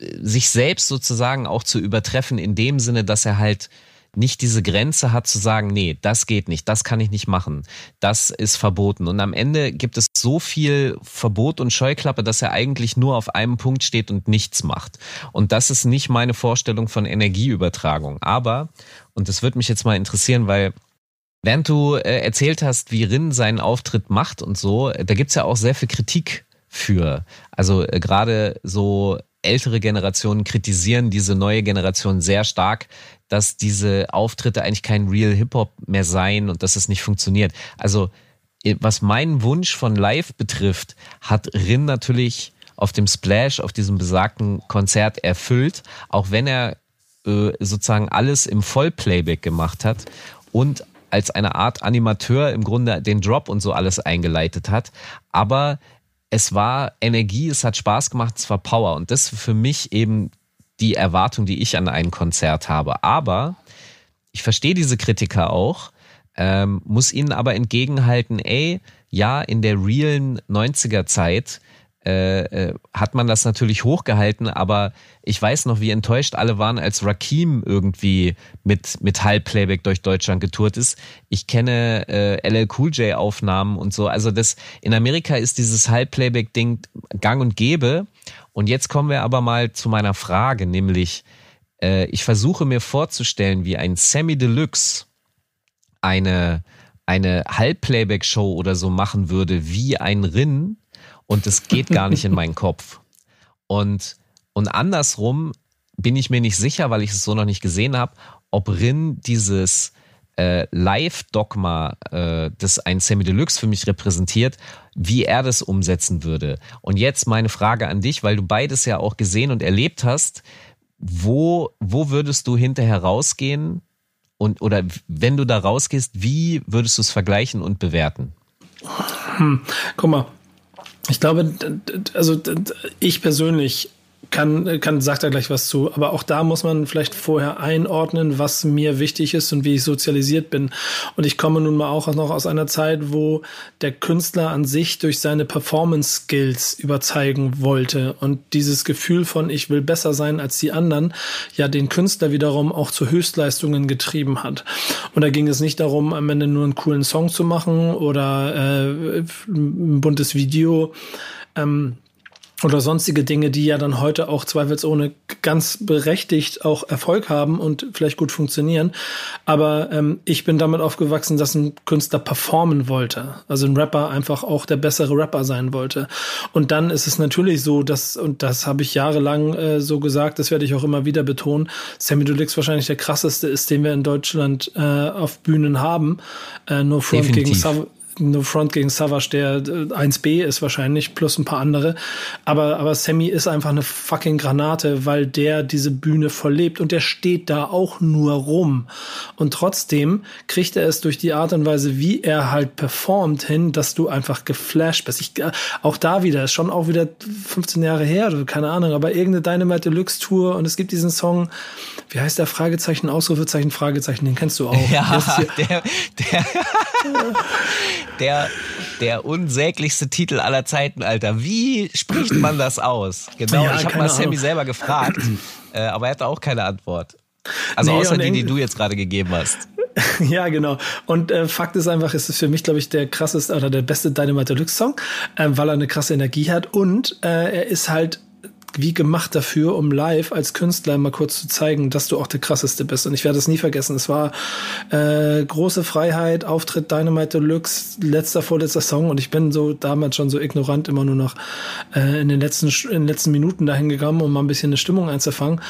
sich selbst sozusagen auch zu übertreffen in dem Sinne, dass er halt nicht diese Grenze hat zu sagen, nee, das geht nicht, das kann ich nicht machen, das ist verboten. Und am Ende gibt es so viel Verbot und Scheuklappe, dass er eigentlich nur auf einem Punkt steht und nichts macht. Und das ist nicht meine Vorstellung von Energieübertragung. Aber, und das würde mich jetzt mal interessieren, weil Während du äh, erzählt hast, wie Rin seinen Auftritt macht und so, da gibt's ja auch sehr viel Kritik für. Also äh, gerade so ältere Generationen kritisieren diese neue Generation sehr stark, dass diese Auftritte eigentlich kein Real Hip-Hop mehr seien und dass es nicht funktioniert. Also, was meinen Wunsch von Live betrifft, hat Rin natürlich auf dem Splash, auf diesem besagten Konzert erfüllt, auch wenn er äh, sozusagen alles im Vollplayback gemacht hat und als eine Art Animateur im Grunde den Drop und so alles eingeleitet hat. Aber es war Energie, es hat Spaß gemacht, es war Power. Und das für mich eben die Erwartung, die ich an ein Konzert habe. Aber ich verstehe diese Kritiker auch, ähm, muss ihnen aber entgegenhalten, ey, ja, in der realen 90er Zeit äh, äh, hat man das natürlich hochgehalten, aber ich weiß noch, wie enttäuscht alle waren, als Rakim irgendwie mit, mit Hall-Playback durch Deutschland getourt ist. Ich kenne äh, LL Cool J Aufnahmen und so. Also das in Amerika ist dieses Hall-Playback-Ding gang und gäbe. Und jetzt kommen wir aber mal zu meiner Frage, nämlich äh, ich versuche mir vorzustellen, wie ein Sammy Deluxe eine, eine Halbplayback-Show oder so machen würde, wie ein Rin. Und es geht gar nicht in meinen Kopf. Und, und andersrum bin ich mir nicht sicher, weil ich es so noch nicht gesehen habe, ob Rin dieses äh, Live-Dogma, äh, das ein Sammy Deluxe für mich repräsentiert, wie er das umsetzen würde. Und jetzt meine Frage an dich, weil du beides ja auch gesehen und erlebt hast. Wo, wo würdest du hinterher rausgehen? Und, oder wenn du da rausgehst, wie würdest du es vergleichen und bewerten? Hm, guck mal, ich glaube, also ich persönlich kann, kann, sagt er gleich was zu. Aber auch da muss man vielleicht vorher einordnen, was mir wichtig ist und wie ich sozialisiert bin. Und ich komme nun mal auch noch aus einer Zeit, wo der Künstler an sich durch seine Performance-Skills überzeugen wollte. Und dieses Gefühl von, ich will besser sein als die anderen, ja, den Künstler wiederum auch zu Höchstleistungen getrieben hat. Und da ging es nicht darum, am Ende nur einen coolen Song zu machen oder äh, ein buntes Video. Ähm, oder sonstige Dinge, die ja dann heute auch zweifelsohne ganz berechtigt auch Erfolg haben und vielleicht gut funktionieren. Aber ähm, ich bin damit aufgewachsen, dass ein Künstler performen wollte. Also ein Rapper einfach auch der bessere Rapper sein wollte. Und dann ist es natürlich so, dass, und das habe ich jahrelang äh, so gesagt, das werde ich auch immer wieder betonen, Sammy Deluxe wahrscheinlich der krasseste ist, den wir in Deutschland äh, auf Bühnen haben. Äh, No Front Definitiv. gegen Sav No Front gegen Savage, der 1B äh, ist wahrscheinlich, plus ein paar andere. Aber, aber Sammy ist einfach eine fucking Granate, weil der diese Bühne verlebt und der steht da auch nur rum. Und trotzdem kriegt er es durch die Art und Weise, wie er halt performt hin, dass du einfach geflasht bist. Ich, äh, auch da wieder, ist schon auch wieder 15 Jahre her, keine Ahnung, aber irgendeine Dynamite Deluxe Tour und es gibt diesen Song, wie heißt der Fragezeichen, Ausrufezeichen, Fragezeichen, den kennst du auch. Ja, der, der, der, der unsäglichste Titel aller Zeiten, Alter. Wie spricht man das aus? Genau, ja, ich habe mal Sammy selber gefragt, äh, aber er hatte auch keine Antwort. Also nee, außer die, die du jetzt gerade gegeben hast. ja, genau. Und äh, Fakt ist einfach, es ist für mich, glaube ich, der krasseste oder der beste Dynamite Deluxe Song, äh, weil er eine krasse Energie hat und äh, er ist halt wie gemacht dafür, um live als Künstler mal kurz zu zeigen, dass du auch der krasseste bist. Und ich werde es nie vergessen. Es war äh, große Freiheit, Auftritt Dynamite Deluxe, letzter, vorletzter Song. Und ich bin so damals schon so ignorant immer nur noch äh, in den letzten in den letzten Minuten dahin gegangen, um mal ein bisschen eine Stimmung einzufangen.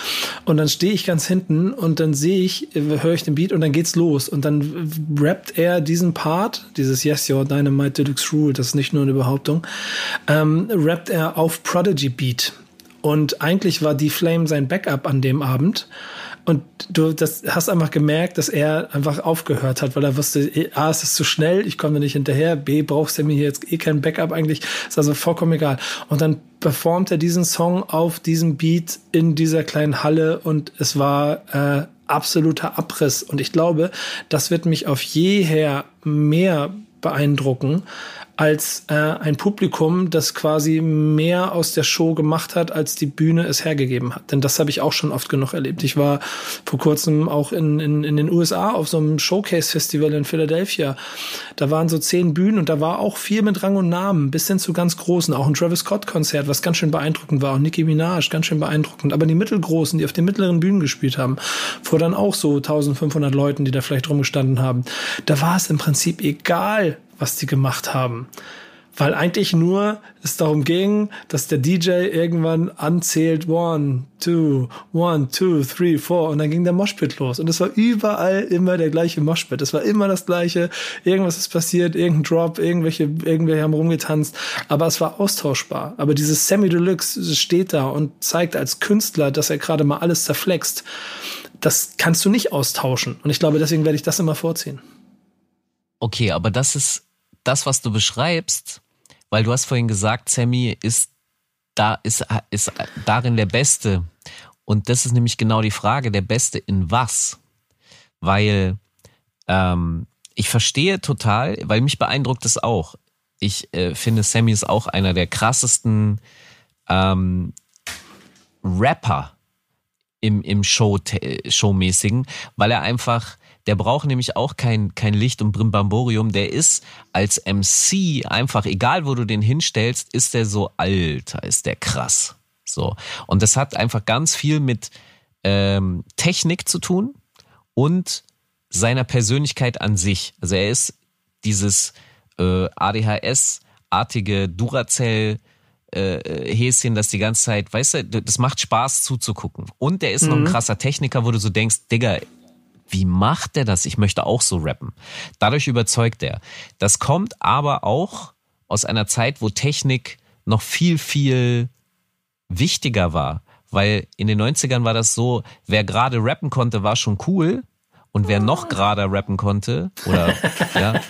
Und dann stehe ich ganz hinten und dann sehe ich, höre ich den Beat und dann geht's los. Und dann rappt er diesen Part, dieses Yes, Your Dynamite Deluxe Rule, das ist nicht nur eine Behauptung, ähm, rappt er auf Prodigy Beat. Und eigentlich war die Flame sein Backup an dem Abend. Und du das hast einfach gemerkt, dass er einfach aufgehört hat, weil er wusste, A, es ist zu schnell, ich komme nicht hinterher, B, brauchst du mir jetzt eh kein Backup eigentlich, ist also vollkommen egal. Und dann performt er diesen Song auf diesem Beat in dieser kleinen Halle und es war äh, absoluter Abriss. Und ich glaube, das wird mich auf jeher mehr beeindrucken, als äh, ein Publikum, das quasi mehr aus der Show gemacht hat, als die Bühne es hergegeben hat. Denn das habe ich auch schon oft genug erlebt. Ich war vor kurzem auch in, in, in den USA auf so einem Showcase-Festival in Philadelphia. Da waren so zehn Bühnen und da war auch viel mit Rang und Namen, bis hin zu ganz großen. Auch ein Travis Scott-Konzert, was ganz schön beeindruckend war. Auch Nicki Minaj, ganz schön beeindruckend. Aber die mittelgroßen, die auf den mittleren Bühnen gespielt haben, vor dann auch so 1500 Leuten, die da vielleicht rumgestanden haben, da war es im Prinzip egal, was die gemacht haben. Weil eigentlich nur es darum ging, dass der DJ irgendwann anzählt, one, two, one, two, three, four, und dann ging der Moshpit los. Und es war überall immer der gleiche Moshpit. Es war immer das gleiche. Irgendwas ist passiert, irgendein Drop, irgendwelche, irgendwelche haben rumgetanzt. Aber es war austauschbar. Aber dieses Semi Deluxe steht da und zeigt als Künstler, dass er gerade mal alles zerflext. Das kannst du nicht austauschen. Und ich glaube, deswegen werde ich das immer vorziehen. Okay, aber das ist das, was du beschreibst, weil du hast vorhin gesagt, Sammy ist da ist, ist darin der Beste. Und das ist nämlich genau die Frage, der Beste in was? Weil ähm, ich verstehe total, weil mich beeindruckt es auch. Ich äh, finde, Sammy ist auch einer der krassesten ähm, Rapper im, im Show, Showmäßigen, weil er einfach der braucht nämlich auch kein, kein Licht und Brimbamborium. Der ist als MC einfach, egal wo du den hinstellst, ist der so alter, ist der krass. So. Und das hat einfach ganz viel mit ähm, Technik zu tun und seiner Persönlichkeit an sich. Also er ist dieses äh, ADHS-artige Duracell äh, Häschen, das die ganze Zeit, weißt du, das macht Spaß zuzugucken. Und der ist mhm. noch ein mhm. krasser Techniker, wo du so denkst, Digga, wie macht der das? Ich möchte auch so rappen. Dadurch überzeugt er. Das kommt aber auch aus einer Zeit, wo Technik noch viel, viel wichtiger war. Weil in den 90ern war das so, wer gerade rappen konnte, war schon cool. Und wer noch gerade rappen konnte, oder ja,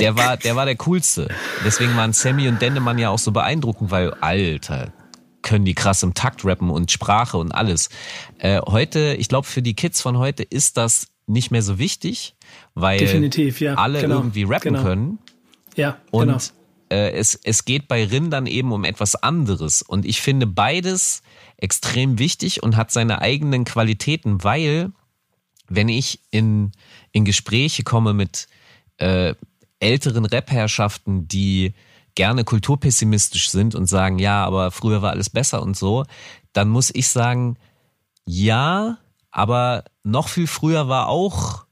der war, der war der coolste. Deswegen waren Sammy und Dendemann ja auch so beeindruckend, weil, Alter, können die krass im Takt rappen und Sprache und alles. Äh, heute, ich glaube, für die Kids von heute ist das nicht mehr so wichtig, weil ja, alle genau, irgendwie rappen genau. können. Ja, und genau. äh, es, es geht bei Rindern eben um etwas anderes. Und ich finde beides extrem wichtig und hat seine eigenen Qualitäten, weil wenn ich in, in Gespräche komme mit äh, älteren Rap-Herrschaften, die gerne kulturpessimistisch sind und sagen, ja, aber früher war alles besser und so, dann muss ich sagen, ja, aber noch viel früher war auch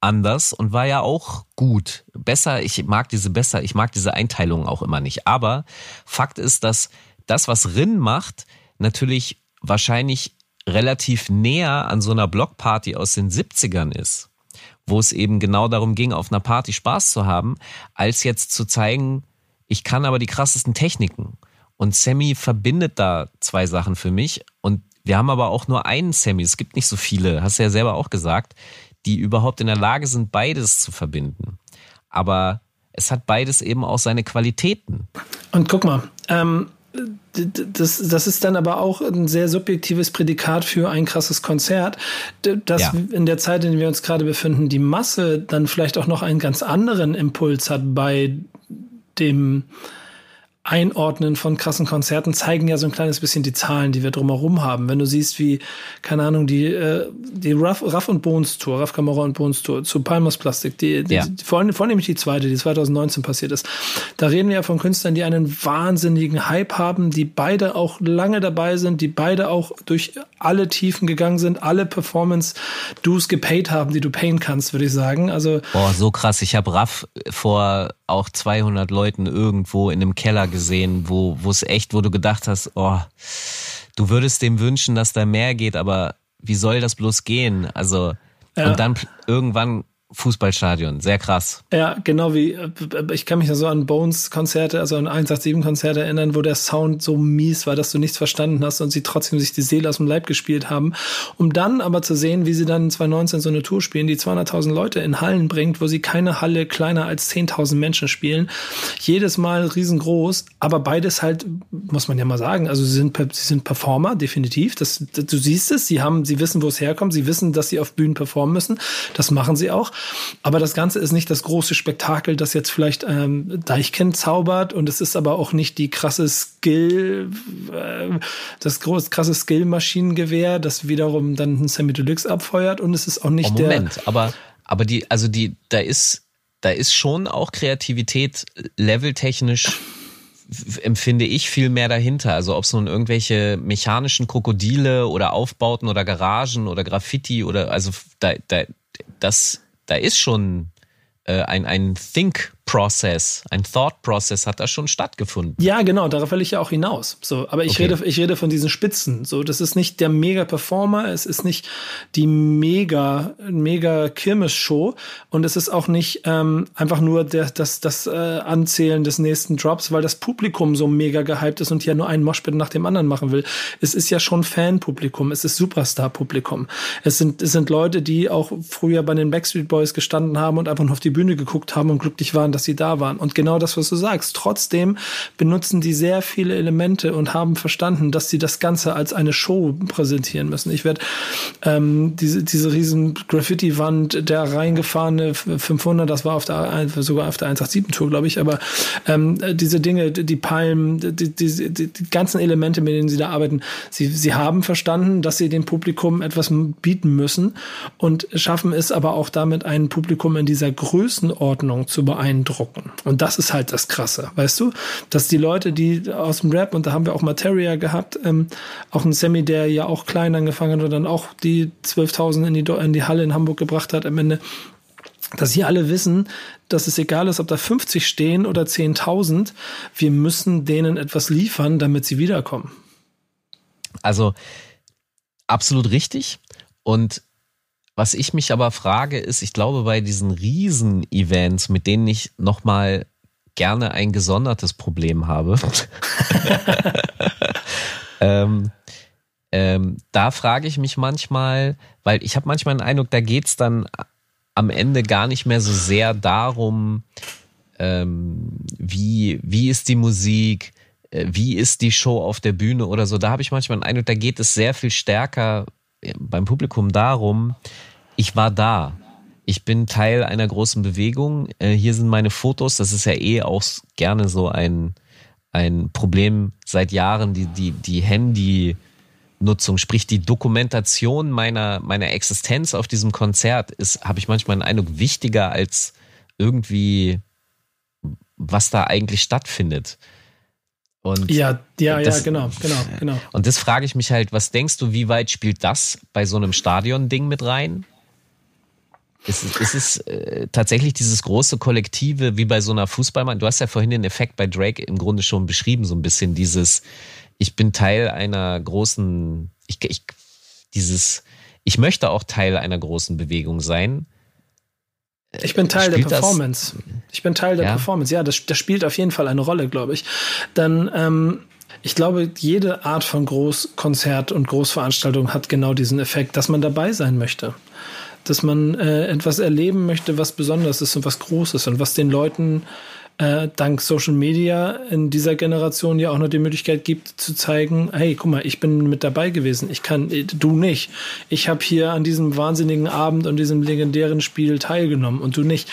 anders und war ja auch gut. Besser, ich mag diese besser, ich mag diese Einteilung auch immer nicht. Aber Fakt ist, dass das, was Rin macht, natürlich wahrscheinlich relativ näher an so einer Blockparty aus den 70ern ist, wo es eben genau darum ging, auf einer Party Spaß zu haben, als jetzt zu zeigen, ich kann aber die krassesten Techniken. Und Sammy verbindet da zwei Sachen für mich. Und wir haben aber auch nur einen Sammy. Es gibt nicht so viele, hast du ja selber auch gesagt, die überhaupt in der Lage sind, beides zu verbinden. Aber es hat beides eben auch seine Qualitäten. Und guck mal, ähm, das, das ist dann aber auch ein sehr subjektives Prädikat für ein krasses Konzert, dass ja. in der Zeit, in der wir uns gerade befinden, die Masse dann vielleicht auch noch einen ganz anderen Impuls hat bei dem Einordnen von krassen Konzerten zeigen ja so ein kleines bisschen die Zahlen, die wir drumherum haben. Wenn du siehst, wie, keine Ahnung, die, äh, die Ruff, Ruff und Bones Tour, Ruff Camera und Bones Tour zu Palmos Plastik, die, die, ja. die vor, allem, vor allem die zweite, die 2019 passiert ist. Da reden wir ja von Künstlern, die einen wahnsinnigen Hype haben, die beide auch lange dabei sind, die beide auch durch alle Tiefen gegangen sind, alle Performance-Dues gepaid haben, die du payen kannst, würde ich sagen. Also, Boah, so krass. Ich habe Raff vor auch 200 Leuten irgendwo in einem Keller gesehen, wo wo es echt, wo du gedacht hast, oh, du würdest dem wünschen, dass da mehr geht, aber wie soll das bloß gehen? Also ja. und dann irgendwann Fußballstadion, sehr krass. Ja, genau wie, äh, ich kann mich so an Bones-Konzerte, also an 187-Konzerte erinnern, wo der Sound so mies war, dass du nichts verstanden hast und sie trotzdem sich die Seele aus dem Leib gespielt haben. Um dann aber zu sehen, wie sie dann 2019 so eine Tour spielen, die 200.000 Leute in Hallen bringt, wo sie keine Halle kleiner als 10.000 Menschen spielen. Jedes Mal riesengroß, aber beides halt, muss man ja mal sagen, also sie sind, sie sind Performer, definitiv. Das, du siehst es, sie haben, sie wissen, wo es herkommt, sie wissen, dass sie auf Bühnen performen müssen. Das machen sie auch. Aber das Ganze ist nicht das große Spektakel, das jetzt vielleicht ähm, Deichkind zaubert und es ist aber auch nicht die krasse Skill, äh, das große krasse Skill-Maschinengewehr, das wiederum dann ein Semi Deluxe abfeuert und es ist auch nicht oh, Moment, der. aber aber die also die da ist da ist schon auch Kreativität leveltechnisch empfinde ich viel mehr dahinter. Also ob es nun irgendwelche mechanischen Krokodile oder Aufbauten oder Garagen oder Graffiti oder also da, da das da ist schon äh, ein, ein Think Process, ein Thought Process hat da schon stattgefunden. Ja, genau, darauf will ich ja auch hinaus. So, aber ich okay. rede, ich rede von diesen Spitzen. So, das ist nicht der mega Performer, es ist nicht die mega, mega Kirmes-Show und es ist auch nicht ähm, einfach nur der, das, das äh, Anzählen des nächsten Drops, weil das Publikum so mega gehypt ist und ja nur einen Moshpit nach dem anderen machen will. Es ist ja schon Fanpublikum, es ist Superstar-Publikum. Es sind, es sind Leute, die auch früher bei den Backstreet Boys gestanden haben und einfach nur auf die Bühne geguckt haben und glücklich waren, dass sie da waren. Und genau das, was du sagst. Trotzdem benutzen die sehr viele Elemente und haben verstanden, dass sie das Ganze als eine Show präsentieren müssen. Ich werde ähm, diese, diese riesen Graffiti-Wand, der reingefahrene 500, das war auf der, sogar auf der 187-Tour, glaube ich, aber ähm, diese Dinge, die Palmen, die, die, die, die ganzen Elemente, mit denen sie da arbeiten, sie, sie haben verstanden, dass sie dem Publikum etwas bieten müssen und schaffen es aber auch damit, ein Publikum in dieser Größenordnung zu beeindrucken drucken. Und das ist halt das Krasse, weißt du? Dass die Leute, die aus dem Rap, und da haben wir auch Materia gehabt, ähm, auch ein Sammy, der ja auch klein angefangen hat und dann auch die 12.000 in die, in die Halle in Hamburg gebracht hat am Ende, dass hier alle wissen, dass es egal ist, ob da 50 stehen oder 10.000, wir müssen denen etwas liefern, damit sie wiederkommen. Also absolut richtig. Und was ich mich aber frage, ist, ich glaube, bei diesen Riesen-Events, mit denen ich nochmal gerne ein gesondertes Problem habe, ähm, ähm, da frage ich mich manchmal, weil ich habe manchmal den Eindruck, da geht's dann am Ende gar nicht mehr so sehr darum, ähm, wie, wie ist die Musik, äh, wie ist die Show auf der Bühne oder so. Da habe ich manchmal den Eindruck, da geht es sehr viel stärker äh, beim Publikum darum, ich war da. Ich bin Teil einer großen Bewegung. Äh, hier sind meine Fotos. Das ist ja eh auch gerne so ein, ein Problem seit Jahren, die, die, die Handy, Nutzung, sprich die Dokumentation meiner, meiner Existenz auf diesem Konzert ist, habe ich manchmal den Eindruck, wichtiger als irgendwie, was da eigentlich stattfindet. Und ja, ja, das, ja, genau, genau, genau. Und das frage ich mich halt, was denkst du, wie weit spielt das bei so einem Stadion-Ding mit rein? Ist, ist es äh, tatsächlich dieses große Kollektive, wie bei so einer Fußballmann? Du hast ja vorhin den Effekt bei Drake im Grunde schon beschrieben, so ein bisschen dieses, ich bin Teil einer großen, ich, ich, dieses, ich möchte auch Teil einer großen Bewegung sein. Ich bin Teil spielt der Performance. Das, ich bin Teil der ja? Performance. Ja, das, das spielt auf jeden Fall eine Rolle, glaube ich. Dann, ähm, ich glaube, jede Art von Großkonzert und Großveranstaltung hat genau diesen Effekt, dass man dabei sein möchte. Dass man äh, etwas erleben möchte, was besonders ist und was groß ist und was den Leuten äh, dank Social Media in dieser Generation ja auch noch die Möglichkeit gibt zu zeigen, hey, guck mal, ich bin mit dabei gewesen, ich kann, äh, du nicht. Ich habe hier an diesem wahnsinnigen Abend und diesem legendären Spiel teilgenommen und du nicht.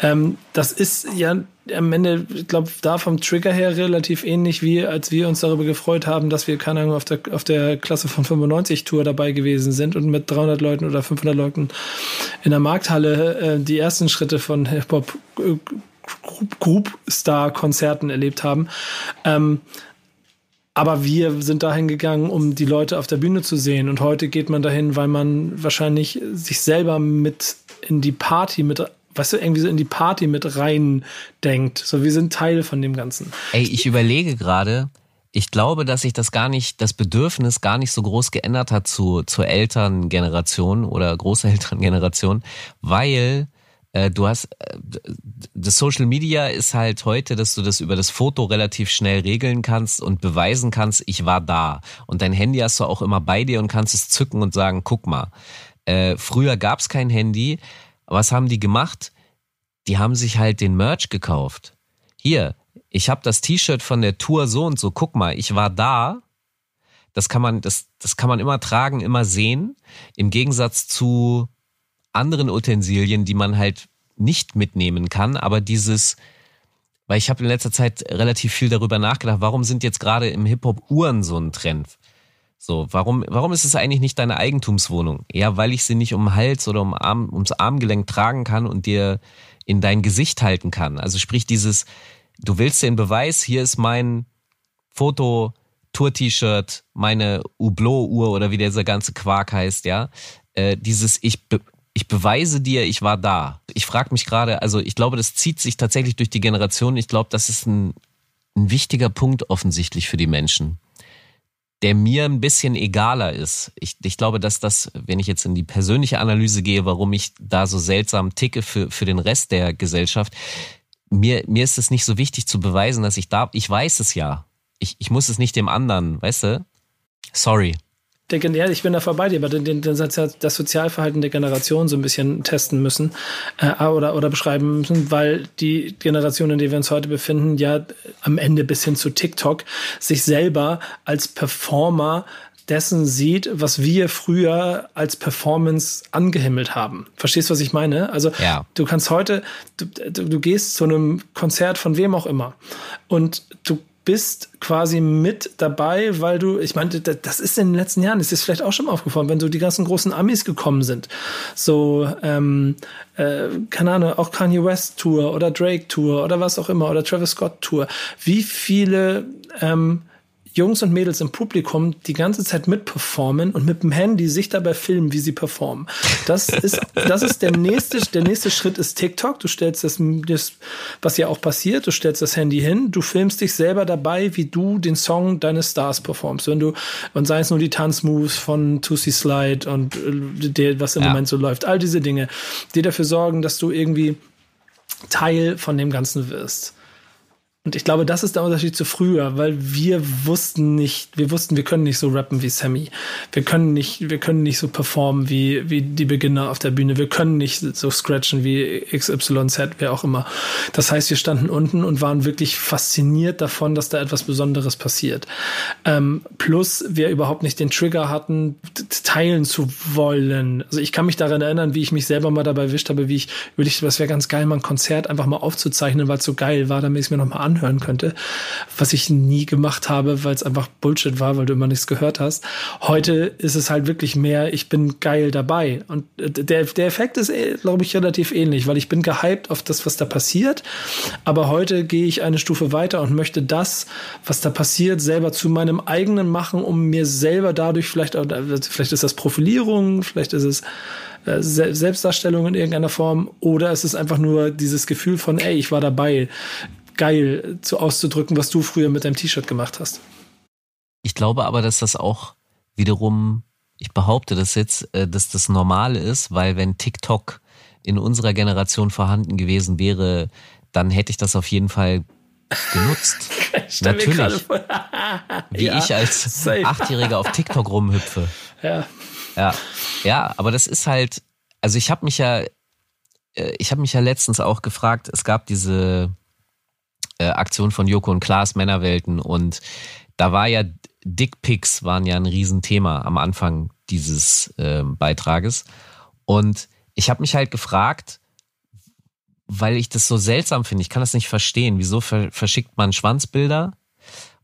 Ähm, das ist ja am Ende, ich glaube, da vom Trigger her relativ ähnlich wie als wir uns darüber gefreut haben, dass wir, keine Ahnung, auf der, auf der Klasse von 95 Tour dabei gewesen sind und mit 300 Leuten oder 500 Leuten in der Markthalle äh, die ersten Schritte von Hip-Hop äh, Group-Star-Konzerten erlebt haben. Ähm, aber wir sind dahin gegangen, um die Leute auf der Bühne zu sehen. Und heute geht man dahin, weil man wahrscheinlich sich selber mit in die Party mit weißt du, irgendwie so in die Party mit rein denkt. So, wir sind Teil von dem Ganzen. Ey, ich überlege gerade, ich glaube, dass sich das gar nicht, das Bedürfnis gar nicht so groß geändert hat zu, zur Elterngeneration oder Großelterngeneration, weil du hast, äh, das Social Media ist halt heute, dass du das über das Foto relativ schnell regeln kannst und beweisen kannst, ich war da. Und dein Handy hast du auch immer bei dir und kannst es zücken und sagen, guck mal. Äh, früher gab es kein Handy. Was haben die gemacht? Die haben sich halt den Merch gekauft. Hier, ich habe das T-Shirt von der Tour so und so. Guck mal, ich war da. Das kann man, das, das kann man immer tragen, immer sehen. Im Gegensatz zu anderen Utensilien, die man halt nicht mitnehmen kann, aber dieses, weil ich habe in letzter Zeit relativ viel darüber nachgedacht, warum sind jetzt gerade im Hip-Hop Uhren so ein Trend? So, warum, warum ist es eigentlich nicht deine Eigentumswohnung? Ja, weil ich sie nicht um Hals oder um Arm, ums Armgelenk tragen kann und dir in dein Gesicht halten kann. Also sprich dieses, du willst den Beweis, hier ist mein Foto, Tour-T-Shirt, meine Hublot-Uhr oder wie dieser ganze Quark heißt, ja. Äh, dieses, ich, ich beweise dir, ich war da. Ich frage mich gerade, also ich glaube, das zieht sich tatsächlich durch die Generation. Ich glaube, das ist ein, ein wichtiger Punkt offensichtlich für die Menschen, der mir ein bisschen egaler ist. Ich, ich glaube, dass das, wenn ich jetzt in die persönliche Analyse gehe, warum ich da so seltsam ticke für, für den Rest der Gesellschaft, mir, mir ist es nicht so wichtig zu beweisen, dass ich da, ich weiß es ja. Ich, ich muss es nicht dem anderen, weißt du? Sorry der, ja, ich bin da vorbei dir, aber den, den, das Sozialverhalten der Generation so ein bisschen testen müssen äh, oder, oder beschreiben müssen, weil die Generation, in der wir uns heute befinden, ja am Ende bis hin zu TikTok sich selber als Performer dessen sieht, was wir früher als Performance angehimmelt haben. Verstehst du, was ich meine? Also ja. du kannst heute, du, du, du gehst zu einem Konzert von wem auch immer und du bist quasi mit dabei, weil du, ich meinte, das ist in den letzten Jahren, ist dir vielleicht auch schon mal aufgefallen, wenn so die ganzen großen Amis gekommen sind. So, ähm, äh, keine Ahnung, auch Kanye West Tour oder Drake Tour oder was auch immer oder Travis Scott Tour. Wie viele ähm, Jungs und Mädels im Publikum die ganze Zeit mitperformen und mit dem Handy sich dabei filmen, wie sie performen. Das ist, das ist der nächste, der nächste Schritt ist TikTok. Du stellst das, das, was ja auch passiert, du stellst das Handy hin, du filmst dich selber dabei, wie du den Song deines Stars performst. Wenn du, und sei es nur die Tanzmoves von Tussi Slide und äh, der, was im ja. Moment so läuft, all diese Dinge, die dafür sorgen, dass du irgendwie Teil von dem Ganzen wirst. Und ich glaube, das ist der Unterschied zu früher, weil wir wussten nicht, wir wussten, wir können nicht so rappen wie Sammy. Wir können nicht, wir können nicht so performen wie, wie die Beginner auf der Bühne. Wir können nicht so scratchen wie XYZ, wer auch immer. Das heißt, wir standen unten und waren wirklich fasziniert davon, dass da etwas Besonderes passiert. Ähm, plus, wir überhaupt nicht den Trigger hatten, teilen zu wollen. Also ich kann mich daran erinnern, wie ich mich selber mal dabei erwischt habe, wie ich überlegt, es wäre ganz geil, mal ein Konzert einfach mal aufzuzeichnen, weil es so geil war, damit ich es mir nochmal an anhören könnte, was ich nie gemacht habe, weil es einfach Bullshit war, weil du immer nichts gehört hast. Heute ist es halt wirklich mehr, ich bin geil dabei. Und der, der Effekt ist, äh, glaube ich, relativ ähnlich, weil ich bin gehypt auf das, was da passiert. Aber heute gehe ich eine Stufe weiter und möchte das, was da passiert, selber zu meinem eigenen machen, um mir selber dadurch vielleicht, vielleicht ist das Profilierung, vielleicht ist es äh, Selbstdarstellung in irgendeiner Form oder es ist einfach nur dieses Gefühl von, ey, ich war dabei geil zu auszudrücken, was du früher mit deinem T-Shirt gemacht hast. Ich glaube aber, dass das auch wiederum, ich behaupte das jetzt, äh, dass das normal ist, weil wenn TikTok in unserer Generation vorhanden gewesen wäre, dann hätte ich das auf jeden Fall genutzt. Natürlich. Wie ja, ich als safe. Achtjähriger auf TikTok rumhüpfe. Ja. Ja. Ja, aber das ist halt, also ich habe mich ja, äh, ich habe mich ja letztens auch gefragt, es gab diese äh, Aktion von Joko und Klaas Männerwelten. Und da war ja Dickpics waren ja ein Riesenthema am Anfang dieses äh, Beitrages. Und ich habe mich halt gefragt, weil ich das so seltsam finde, ich kann das nicht verstehen, wieso ver verschickt man Schwanzbilder?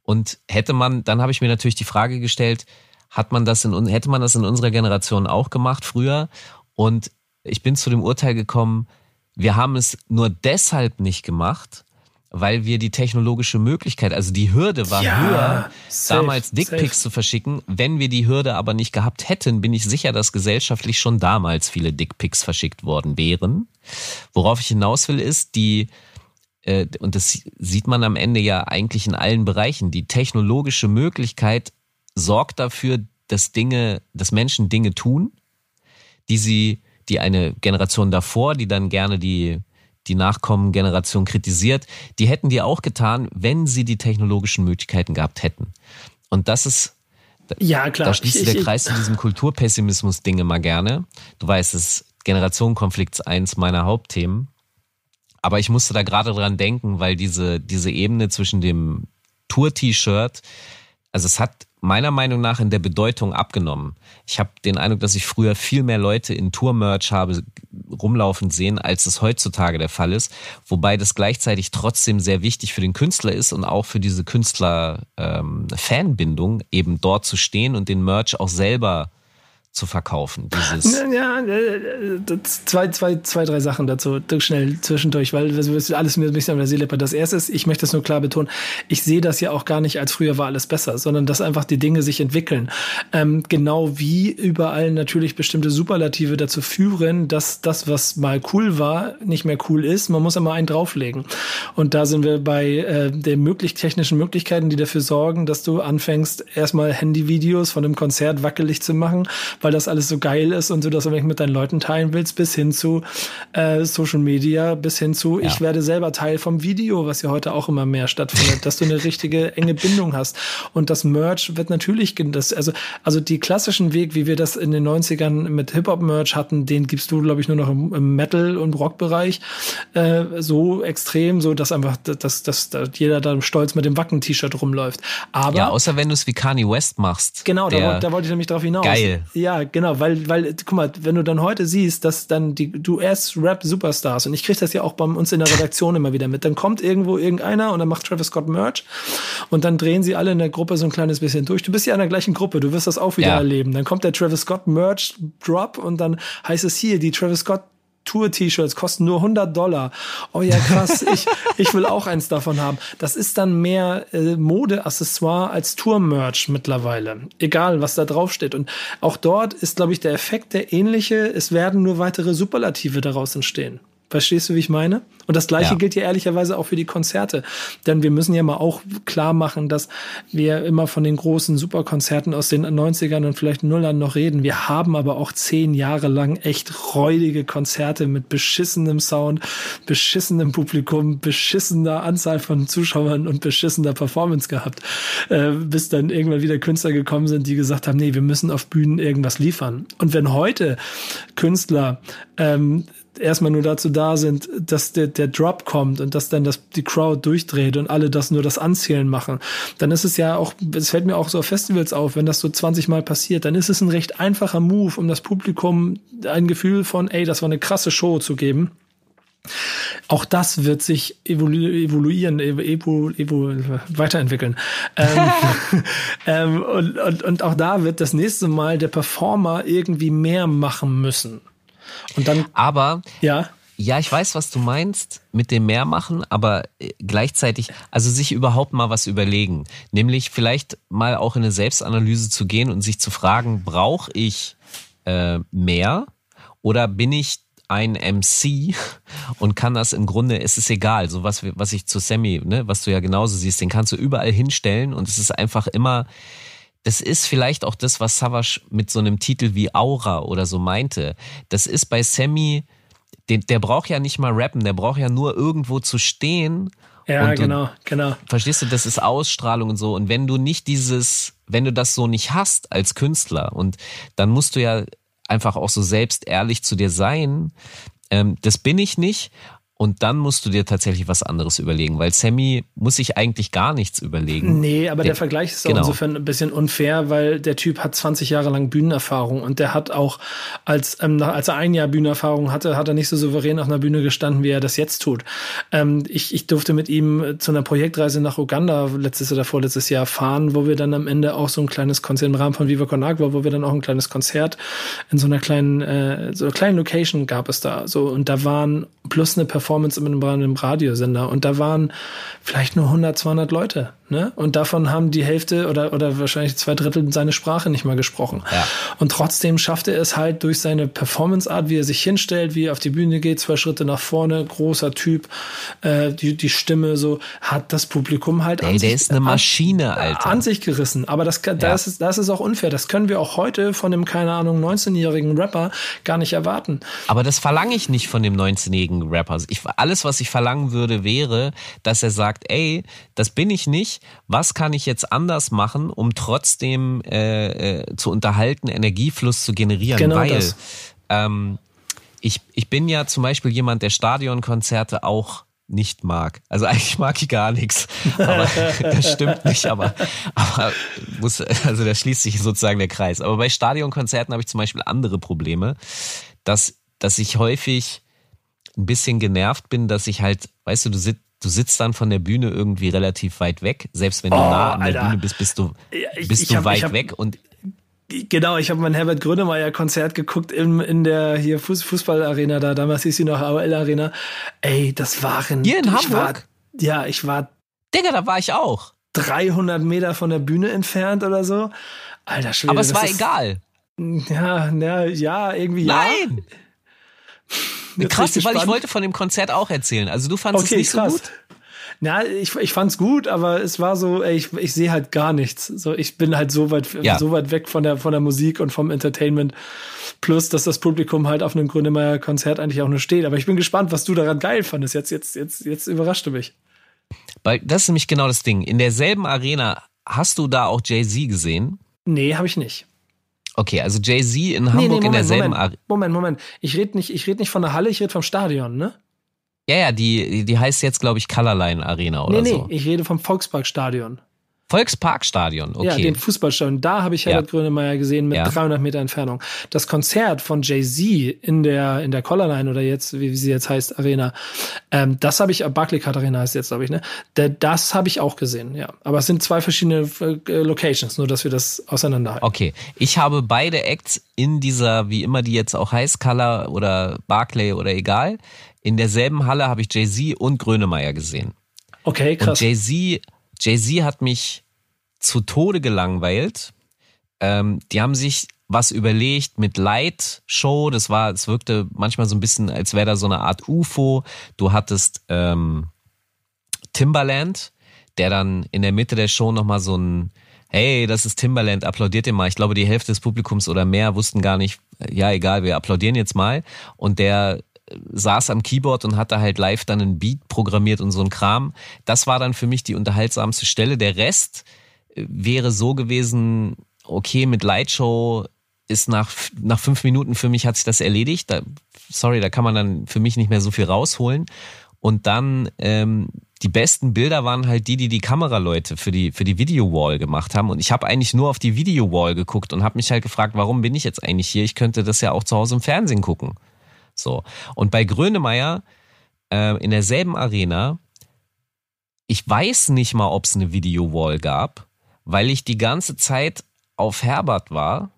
Und hätte man, dann habe ich mir natürlich die Frage gestellt, hat man das in hätte man das in unserer Generation auch gemacht früher? Und ich bin zu dem Urteil gekommen, wir haben es nur deshalb nicht gemacht, weil wir die technologische Möglichkeit, also die Hürde war ja, höher, safe, damals Dickpics zu verschicken. Wenn wir die Hürde aber nicht gehabt hätten, bin ich sicher, dass gesellschaftlich schon damals viele Dickpics verschickt worden wären. Worauf ich hinaus will, ist die, äh, und das sieht man am Ende ja eigentlich in allen Bereichen, die technologische Möglichkeit sorgt dafür, dass Dinge, dass Menschen Dinge tun, die sie, die eine Generation davor, die dann gerne die die Nachkommengeneration kritisiert, die hätten die auch getan, wenn sie die technologischen Möglichkeiten gehabt hätten. Und das ist, ja, klar. da schließt ich, der Kreis zu diesem Kulturpessimismus-Ding immer gerne. Du weißt, es Generationenkonflikt ist eins meiner Hauptthemen. Aber ich musste da gerade dran denken, weil diese, diese Ebene zwischen dem Tour-T-Shirt, also es hat meiner Meinung nach in der Bedeutung abgenommen. Ich habe den Eindruck, dass ich früher viel mehr Leute in Tour-Merch habe rumlaufen sehen, als es heutzutage der Fall ist. Wobei das gleichzeitig trotzdem sehr wichtig für den Künstler ist und auch für diese Künstler-Fanbindung, ähm, eben dort zu stehen und den Merch auch selber zu verkaufen. Dieses ja, äh, zwei, zwei, zwei, drei Sachen dazu, schnell zwischendurch, weil alles mir ein bisschen an der Seele Das erste ist, ich möchte es nur klar betonen, ich sehe das ja auch gar nicht als früher war alles besser, sondern dass einfach die Dinge sich entwickeln. Ähm, genau wie überall natürlich bestimmte Superlative dazu führen, dass das, was mal cool war, nicht mehr cool ist. Man muss immer einen drauflegen. Und da sind wir bei äh, den möglich technischen Möglichkeiten, die dafür sorgen, dass du anfängst, erstmal Handyvideos von einem Konzert wackelig zu machen, weil das alles so geil ist und du das unbedingt mit deinen Leuten teilen willst, bis hin zu äh, Social Media, bis hin zu, ja. ich werde selber Teil vom Video, was ja heute auch immer mehr stattfindet, dass du eine richtige enge Bindung hast. Und das Merch wird natürlich, das, also, also die klassischen Weg, wie wir das in den 90ern mit Hip-Hop-Merch hatten, den gibst du, glaube ich, nur noch im, im Metal- und Rock-Bereich äh, so extrem, so dass einfach, dass, dass, dass jeder da stolz mit dem Wacken-T-Shirt rumläuft. Aber ja, außer wenn du es wie Kanye West machst. Genau, da, da wollte ich nämlich drauf hinaus. Geil. Ja, ja, genau, weil, weil, guck mal, wenn du dann heute siehst, dass dann die, du erst Rap-Superstars, und ich krieg das ja auch bei uns in der Redaktion immer wieder mit, dann kommt irgendwo irgendeiner und dann macht Travis Scott Merch und dann drehen sie alle in der Gruppe so ein kleines bisschen durch. Du bist ja in der gleichen Gruppe, du wirst das auch wieder ja. erleben. Dann kommt der Travis Scott Merch Drop und dann heißt es hier, die Travis Scott Tour-T-Shirts kosten nur 100 Dollar. Oh ja, krass, ich, ich will auch eins davon haben. Das ist dann mehr äh, Mode-Accessoire als Tour-Merch mittlerweile. Egal, was da drauf steht. Und auch dort ist, glaube ich, der Effekt der ähnliche. Es werden nur weitere Superlative daraus entstehen. Verstehst du, wie ich meine? Und das Gleiche Ja. gilt ja ehrlicherweise auch für die Konzerte. Denn wir müssen ja mal auch klar machen, dass wir immer von den großen Superkonzerten aus den 90ern und vielleicht Nullern noch reden. Wir haben aber auch zehn Jahre lang echt räudige Konzerte mit beschissenem Sound, beschissenem Publikum, beschissener Anzahl von Zuschauern und beschissener Performance gehabt. Äh, bis dann irgendwann wieder Künstler gekommen sind, die gesagt haben, nee, wir müssen auf Bühnen irgendwas liefern. Und wenn heute Künstler ähm, erstmal nur dazu da sind, dass der, der Drop kommt und dass dann das, die Crowd durchdreht und alle das nur das Anzählen machen, dann ist es ja auch, es fällt mir auch so auf Festivals auf, wenn das so 20 Mal passiert, dann ist es ein recht einfacher Move, um das Publikum ein Gefühl von, ey, das war eine krasse Show zu geben. Auch das wird sich evolu evoluieren, evo, evo, weiterentwickeln. Ähm, ähm, und, und, und auch da wird das nächste Mal der Performer irgendwie mehr machen müssen. Und dann, Aber ja, Ja, ich weiß, was du meinst mit dem mehr machen, aber äh, gleichzeitig, also sich überhaupt mal was überlegen. Nämlich vielleicht mal auch in eine Selbstanalyse zu gehen und sich zu fragen, brauche ich äh, mehr oder bin ich ein MC und kann das im Grunde, es ist egal, so was, was ich zu Sammy, ne, was du ja genauso siehst, den kannst du überall hinstellen und es ist einfach immer, das ist vielleicht auch das, was Savage mit so einem Titel wie Aura oder so meinte. Das ist bei Sammy, den, der braucht ja nicht mal rappen, der braucht ja nur irgendwo zu stehen. ja, und genau, genau. Verstehst du, das ist Ausstrahlung und so. Und wenn du nicht dieses, wenn du das so nicht hast als Künstler, und dann musst du ja einfach auch so selbst ehrlich zu dir sein, ähm, das bin ich nicht. Und dann musst du dir tatsächlich was anderes überlegen, weil Sammy muss sich eigentlich gar nichts überlegen. Nee, aber der, Der- Vergleich ist auch genau. insofern ein bisschen unfair, weil der Typ hat 20 Jahre lang Bühnenerfahrung und der hat auch, als, ähm, als er ein Jahr Bühnenerfahrung hatte, hat er nicht so souverän auf einer Bühne gestanden, wie er das jetzt tut. Ähm, ich, ich durfte mit ihm zu einer Projektreise nach Uganda letztes oder vorletztes Jahr fahren, wo wir dann am Ende auch so ein kleines Konzert im Rahmen von Viva Con Agua, wo wir dann auch ein kleines Konzert in so einer kleinen, äh, so einer kleinen Location gab es da. So, und da waren plus eine Performance mit einem, einem Radiosender und da waren vielleicht nur 100, 200 Leute. Ne? Und davon haben die Hälfte oder, oder wahrscheinlich zwei Drittel seine Sprache nicht mal gesprochen. Ja. Und trotzdem schafft er es halt durch seine Performance-Art, wie er sich hinstellt, wie er auf die Bühne geht, zwei Schritte nach vorne, großer Typ, äh, die, die Stimme so, hat das Publikum halt Ey, der ist eine Maschine, Alter. an sich gerissen. Aber das, kann- Ja. das, ist, das ist auch unfair. Das können wir auch heute von dem, keine Ahnung, 19-jährigen Rapper gar nicht erwarten. Aber das verlange ich nicht von dem 19-jährigen Rapper. Ich, alles, was ich verlangen würde, wäre, dass er sagt, ey, das bin ich nicht. Was kann ich jetzt anders machen, um trotzdem äh, äh, zu unterhalten, Energiefluss zu generieren? Genau Weil das. ähm, ich, ich bin ja zum Beispiel jemand, der Stadionkonzerte auch nicht mag. Also eigentlich mag ich gar nichts. Aber das stimmt nicht, aber, aber muss, also da schließt sich sozusagen der Kreis. Aber bei Stadionkonzerten habe ich zum Beispiel andere Probleme, dass, dass ich häufig ein bisschen genervt bin, dass ich halt, weißt du, du sitzt Du sitzt dann von der Bühne irgendwie relativ weit weg. Selbst wenn du Oh, nah an der Alter. Bühne bist, bist du, ich- bist ich du hab- weit hab- weg. Und Genau, ich habe mein Herbert Grönemeyer Konzert geguckt in, in der hier Fuß, Fußballarena da, damals hieß sie noch AOL Arena. Ey, das waren Hier in Hamburg? War, ja, ich war Digga, da war ich auch. 300 Meter von der Bühne entfernt oder so. Alter Schwede, Aber es war ist, egal. Ja, ja, ja, irgendwie ja. Nein! Krass, ich weil ich wollte von dem Konzert auch erzählen. Also du fandest Okay, es nicht krass. so gut? Ja, ich, ich fand's gut, aber es war so, ey, ich, ich sehe halt gar nichts. So, ich bin halt so weit, Ja. so weit weg von der, von der Musik und vom Entertainment. Plus, dass das Publikum halt auf einem Grönemeyer-Konzert eigentlich auch nur steht. Aber ich bin gespannt, was du daran geil fandest. Jetzt, jetzt, jetzt, jetzt überrascht du mich. Weil das ist nämlich genau das Ding. In derselben Arena hast du da auch Jay-Z gesehen? Nee, habe ich nicht. Okay, also Jay-Z in Hamburg in derselben Moment, Arena. Moment, Moment. Ich rede nicht, ich red nicht von der Halle, ich rede vom Stadion, ne? Ja, ja, die, die heißt jetzt, glaube ich, Colorline Arena oder nee, nee, so. ich rede vom Volksparkstadion. Volksparkstadion, okay. Ja, den Fußballstadion. Da habe ich Herbert ja. Grönemeyer gesehen mit ja. 300 Meter Entfernung. Das Konzert von Jay-Z in der, in der Collarline oder jetzt, wie, wie sie jetzt heißt, Arena, ähm, das habe ich, Barclaycard Arena heißt jetzt, glaube ich, ne? Das habe ich auch gesehen, ja. Aber es sind zwei verschiedene äh, Locations, nur dass wir das auseinanderhalten. Okay. Ich habe beide Acts in dieser, wie immer die jetzt auch heißt, Color oder Barclay oder egal, in derselben Halle habe ich Jay-Z und Grönemeyer gesehen. Okay, krass. Und Jay-Z Jay-Z hat mich zu Tode gelangweilt. Ähm, die haben sich was überlegt mit Light Show. Das war, es wirkte manchmal so ein bisschen, als wäre da so eine Art UFO. Du hattest ähm, Timbaland, der dann in der Mitte der Show nochmal so ein Hey, das ist Timbaland, applaudiert ihr mal. Ich glaube, die Hälfte des Publikums oder mehr wussten gar nicht, ja, egal, wir applaudieren jetzt mal. Und der saß am Keyboard und hatte halt live dann einen Beat programmiert und so ein Kram. Das war dann für mich die unterhaltsamste Stelle. Der Rest äh, wäre so gewesen, okay, mit Lightshow ist nach, nach fünf Minuten für mich hat sich das erledigt. Da, sorry, da kann man dann für mich nicht mehr so viel rausholen. Und dann ähm, die besten Bilder waren halt die, die die Kameraleute für die für die Video-Wall gemacht haben. Und ich habe eigentlich nur auf die Video-Wall geguckt und habe mich halt gefragt, warum bin ich jetzt eigentlich hier? Ich könnte das ja auch zu Hause im Fernsehen gucken. So. Und bei Grönemeyer äh, in derselben Arena, ich weiß nicht mal, ob es eine Video-Wall gab, weil ich die ganze Zeit auf Herbert war,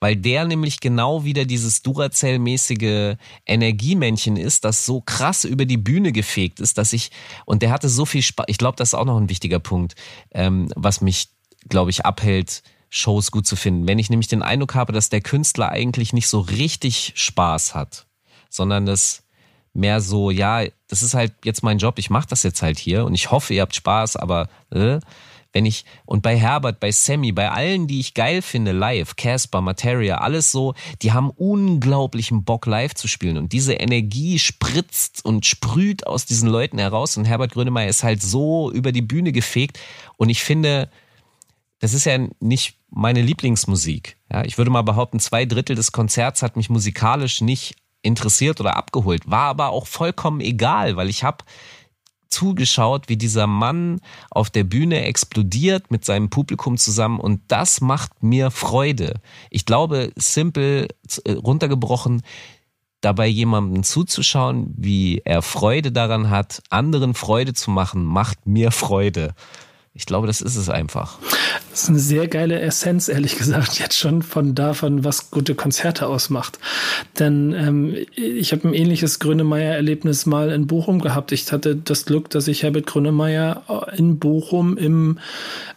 weil der nämlich genau wieder dieses Duracell-mäßige Energiemännchen ist, das so krass über die Bühne gefegt ist, dass ich, und der hatte so viel Spaß, ich glaube, das ist auch noch ein wichtiger Punkt, ähm, was mich, glaube ich, abhält, Shows gut zu finden. Wenn ich nämlich den Eindruck habe, dass der Künstler eigentlich nicht so richtig Spaß hat, sondern das mehr so, ja, das ist halt jetzt mein Job, ich mache das jetzt halt hier und ich hoffe, ihr habt Spaß, aber äh, wenn ich, und bei Herbert, bei Sammy, bei allen, die ich geil finde, live, Casper, Materia, alles so, die haben unglaublichen Bock live zu spielen und diese Energie spritzt und sprüht aus diesen Leuten heraus und Herbert Grönemeyer ist halt so über die Bühne gefegt und ich finde, das ist ja nicht meine Lieblingsmusik. Ja, ich würde mal behaupten, zwei Drittel des Konzerts hat mich musikalisch nicht interessiert oder abgeholt. War aber auch vollkommen egal, weil ich habe zugeschaut, wie dieser Mann auf der Bühne explodiert mit seinem Publikum zusammen und das macht mir Freude. Ich glaube, simpel äh, runtergebrochen, dabei jemandem zuzuschauen, wie er Freude daran hat, anderen Freude zu machen, macht mir Freude. Ich glaube, das ist es einfach. Das ist eine sehr geile Essenz, ehrlich gesagt, jetzt schon von davon, was gute Konzerte ausmacht. Denn ähm, ich habe ein ähnliches Grönemeyer-Erlebnis mal in Bochum gehabt. Ich hatte das Glück, dass ich Herbert Grönemeyer in Bochum im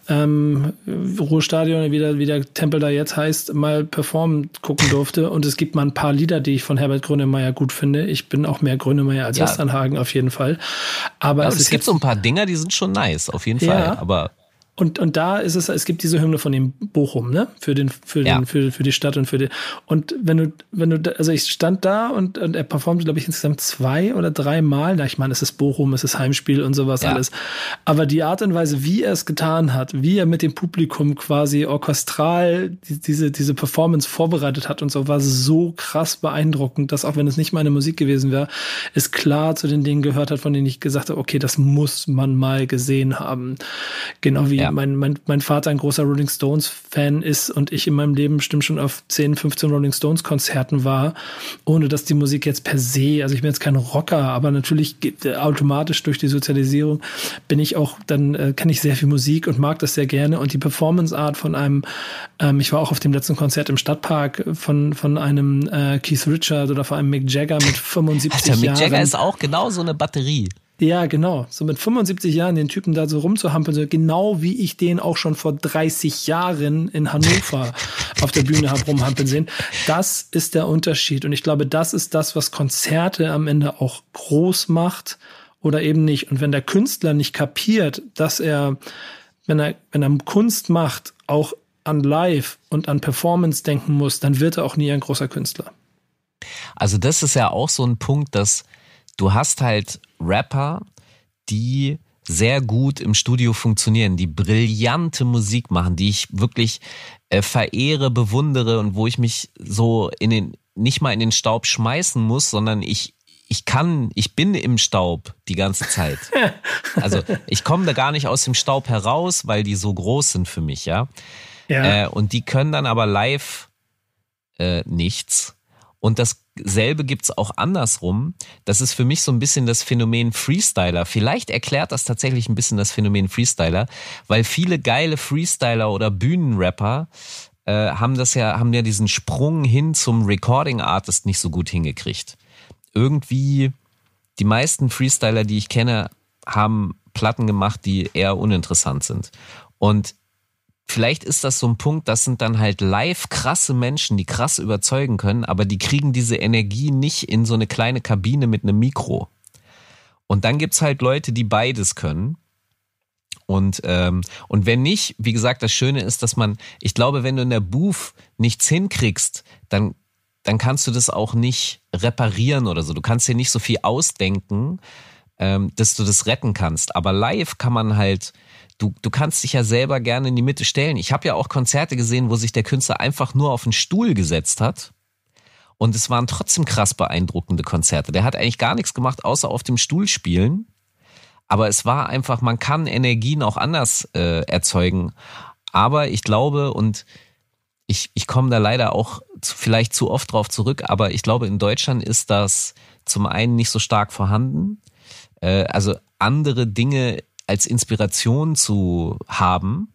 ähm, Ruhestadion, wie der, wie der Tempel da jetzt heißt, mal performen gucken durfte. Und es gibt mal ein paar Lieder, die ich von Herbert Grönemeyer gut finde. Ich bin auch mehr Grönemeyer als ja. Westernhagen auf jeden Fall. Aber ja, es, es gibt so ein paar Dinger, die sind schon nice, auf jeden Fall. Ja. Aber und, und da ist es, es gibt diese Hymne von dem Bochum, ne? Für den, für den, für, für die Stadt und für die. Und wenn du, wenn du, also ich stand da und, und er performte, glaube ich, insgesamt zwei oder drei Mal. Na, ich meine, es ist Bochum, es ist Heimspiel und sowas ja. alles. Aber die Art und Weise, wie er es getan hat, wie er mit dem Publikum quasi orchestral die, diese, diese Performance vorbereitet hat und so, war so krass beeindruckend, dass auch wenn es nicht meine Musik gewesen wäre, es klar zu den Dingen gehört hat, von denen ich gesagt habe, okay, das muss man mal gesehen haben. Genau wie ja. Mein, mein, mein Vater ein großer Rolling Stones-Fan ist und ich in meinem Leben bestimmt schon auf 10, 15 Rolling Stones-Konzerten war, ohne dass die Musik jetzt per se, also ich bin jetzt kein Rocker, aber natürlich automatisch durch die Sozialisierung bin ich auch, dann äh, kenne ich sehr viel Musik und mag das sehr gerne. Und die Performance-Art von einem, ähm, ich war auch auf dem letzten Konzert im Stadtpark von, von einem äh, Keith Richard oder von einem Mick Jagger mit 75 Alter, Mick Jahren. Mick Jagger ist auch genau so eine Batterie. Ja, genau. So mit 75 Jahren den Typen da so rumzuhampeln, so genau wie ich den auch schon vor 30 Jahren in Hannover auf der Bühne habe rumhampeln sehen. Das ist der Unterschied. Und ich glaube, das ist das, was Konzerte am Ende auch groß macht oder eben nicht. Und wenn der Künstler nicht kapiert, dass er, wenn er, wenn er Kunst macht, auch an Live und an Performance denken muss, dann wird er auch nie ein großer Künstler. Also das ist ja auch so ein Punkt, dass du hast halt Rapper, die sehr gut im Studio funktionieren, die brillante Musik machen, die ich wirklich äh, verehre, bewundere und wo ich mich so in den nicht mal in den Staub schmeißen muss, sondern ich ich kann, ich bin im Staub die ganze Zeit. Also ich komme da gar nicht aus dem Staub heraus, weil die so groß sind für mich, ja. ja. Äh, und die können dann aber live äh, nichts. Und dasselbe gibt's auch andersrum. Das ist für mich so ein bisschen das Phänomen Freestyler. Vielleicht erklärt das tatsächlich ein bisschen das Phänomen Freestyler, weil viele geile Freestyler oder Bühnenrapper äh, haben das ja, haben ja diesen Sprung hin zum Recording Artist nicht so gut hingekriegt. Irgendwie, die meisten Freestyler, die ich kenne, haben Platten gemacht, die eher uninteressant sind. Und vielleicht ist das so ein Punkt, das sind dann halt live krasse Menschen, die krass überzeugen können, aber die kriegen diese Energie nicht in so eine kleine Kabine mit einem Mikro. Und dann gibt's halt Leute, die beides können. Und, ähm, und wenn nicht, wie gesagt, das Schöne ist, dass man, ich glaube, wenn du in der Booth nichts hinkriegst, dann, dann kannst du das auch nicht reparieren oder so. Du kannst dir nicht so viel ausdenken, ähm, dass du das retten kannst. Aber live kann man halt, du, du kannst dich ja selber gerne in die Mitte stellen. Ich habe ja auch Konzerte gesehen, wo sich der Künstler einfach nur auf den Stuhl gesetzt hat. Und es waren trotzdem krass beeindruckende Konzerte. Der hat eigentlich gar nichts gemacht, außer auf dem Stuhl spielen. Aber es war einfach, man kann Energien auch anders äh, erzeugen. Aber ich glaube, und ich, ich komme da leider auch zu, vielleicht zu oft drauf zurück, aber ich glaube, in Deutschland ist das zum einen nicht so stark vorhanden. Äh, also andere Dinge als Inspiration zu haben.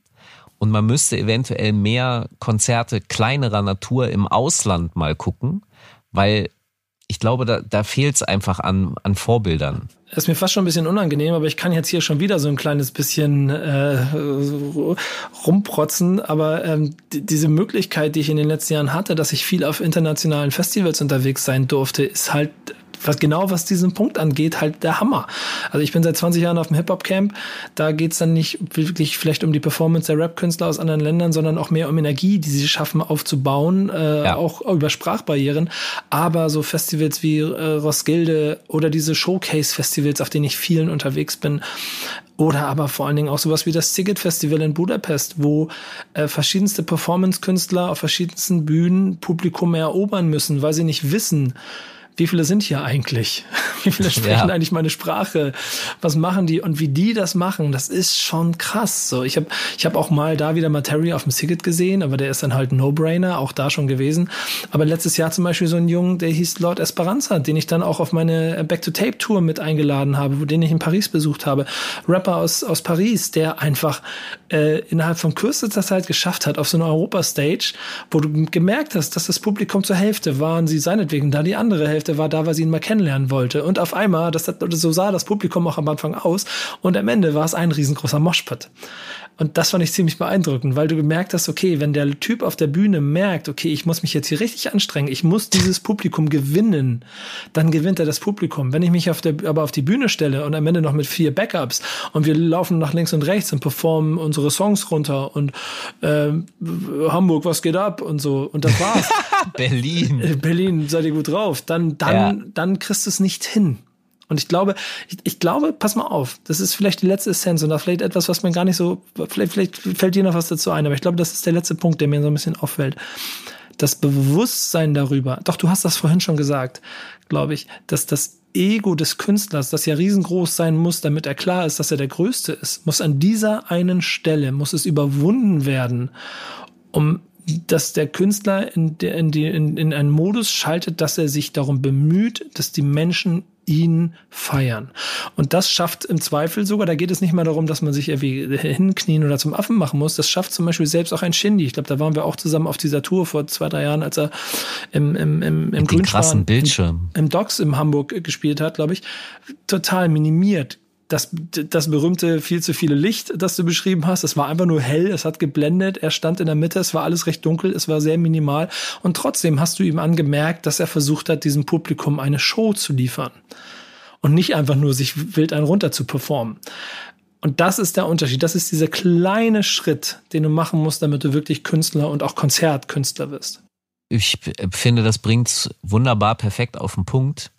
Und man müsste eventuell mehr Konzerte kleinerer Natur im Ausland mal gucken, weil ich glaube, da, da fehlt es einfach an, an Vorbildern. Das ist mir fast schon ein bisschen unangenehm, aber ich kann jetzt hier schon wieder so ein kleines bisschen äh, rumprotzen. Aber ähm, die, diese Möglichkeit, die ich in den letzten Jahren hatte, dass ich viel auf internationalen Festivals unterwegs sein durfte, ist halt was genau was diesen Punkt angeht, halt der Hammer. Also ich bin seit 20 Jahren auf dem Hip-Hop-Camp. Da geht's dann nicht wirklich vielleicht um die Performance der Rap-Künstler aus anderen Ländern, sondern auch mehr um Energie, die sie schaffen aufzubauen, äh, ja. auch über Sprachbarrieren. Aber so Festivals wie äh, Roskilde oder diese Showcase-Festivals, auf denen ich vielen unterwegs bin, oder aber vor allen Dingen auch sowas wie das Siget Festival in Budapest, wo äh, verschiedenste Performance-Künstler auf verschiedensten Bühnen Publikum erobern müssen, weil sie nicht wissen, wie viele sind hier eigentlich? Wie viele sprechen ja. eigentlich meine Sprache? Was machen die? Und wie die das machen, das ist schon krass. So, ich habe ich hab auch mal da wieder Materia auf dem Siget gesehen, aber der ist dann halt No-Brainer, auch da schon gewesen. Aber letztes Jahr zum Beispiel so ein Jungen, der hieß Lord Esperanza, den ich dann auch auf meine Back-to-Tape-Tour mit eingeladen habe, wo den ich in Paris besucht habe. Rapper aus, aus Paris, der einfach äh, innerhalb von kürzester Zeit geschafft hat auf so einer Europa-Stage, wo du gemerkt hast, dass das Publikum zur Hälfte waren sie seinetwegen da, die andere Hälfte der war da, weil sie ihn mal kennenlernen wollte. Und auf einmal, das, so sah das Publikum auch am Anfang aus. Und am Ende war es ein riesengroßer Moshpit. Und das fand ich ziemlich beeindruckend, weil du gemerkt hast, okay, wenn der Typ auf der Bühne merkt, okay, ich muss mich jetzt hier richtig anstrengen, ich muss dieses Publikum gewinnen, dann gewinnt er das Publikum. Wenn ich mich auf der, aber auf die Bühne stelle und am Ende noch mit vier Backups und wir laufen nach links und rechts und performen unsere Songs runter und äh, Hamburg, was geht ab und so und das war's. Berlin. Äh, Berlin, seid ihr gut drauf. Dann, dann, ja. dann kriegst du es nicht hin. Und ich glaube, ich, ich, glaube, pass mal auf, das ist vielleicht die letzte Essenz und da vielleicht etwas, was man gar nicht so, vielleicht, vielleicht fällt dir noch was dazu ein, aber ich glaube, das ist der letzte Punkt, der mir so ein bisschen auffällt. Das Bewusstsein darüber, doch du hast das vorhin schon gesagt, glaube ich, dass das Ego des Künstlers, das ja riesengroß sein muss, damit er klar ist, dass er der Größte ist, muss an dieser einen Stelle, muss es überwunden werden, um dass der Künstler in, der, in, die, in, in einen Modus schaltet, dass er sich darum bemüht, dass die Menschen ihn feiern. Und das schafft im Zweifel sogar, da geht es nicht mal darum, dass man sich irgendwie hinknien oder zum Affen machen muss. Das schafft zum Beispiel selbst auch ein Shindy. Ich glaube, da waren wir auch zusammen auf dieser Tour vor zwei, drei Jahren, als er im, im, im, im Grünspan, Bildschirm. Im, im Docks in Hamburg gespielt hat, glaube ich. Total minimiert das, das berühmte viel zu viele Licht, das du beschrieben hast, es war einfach nur hell, es hat geblendet, er stand in der Mitte, es war alles recht dunkel, es war sehr minimal und trotzdem hast du ihm angemerkt, dass er versucht hat, diesem Publikum eine Show zu liefern und nicht einfach nur sich wild einen runter zu performen. Und das ist der Unterschied. Das ist dieser kleine Schritt, den du machen musst, damit du wirklich Künstler und auch Konzertkünstler wirst. Ich finde, das bringt's wunderbar perfekt auf den Punkt.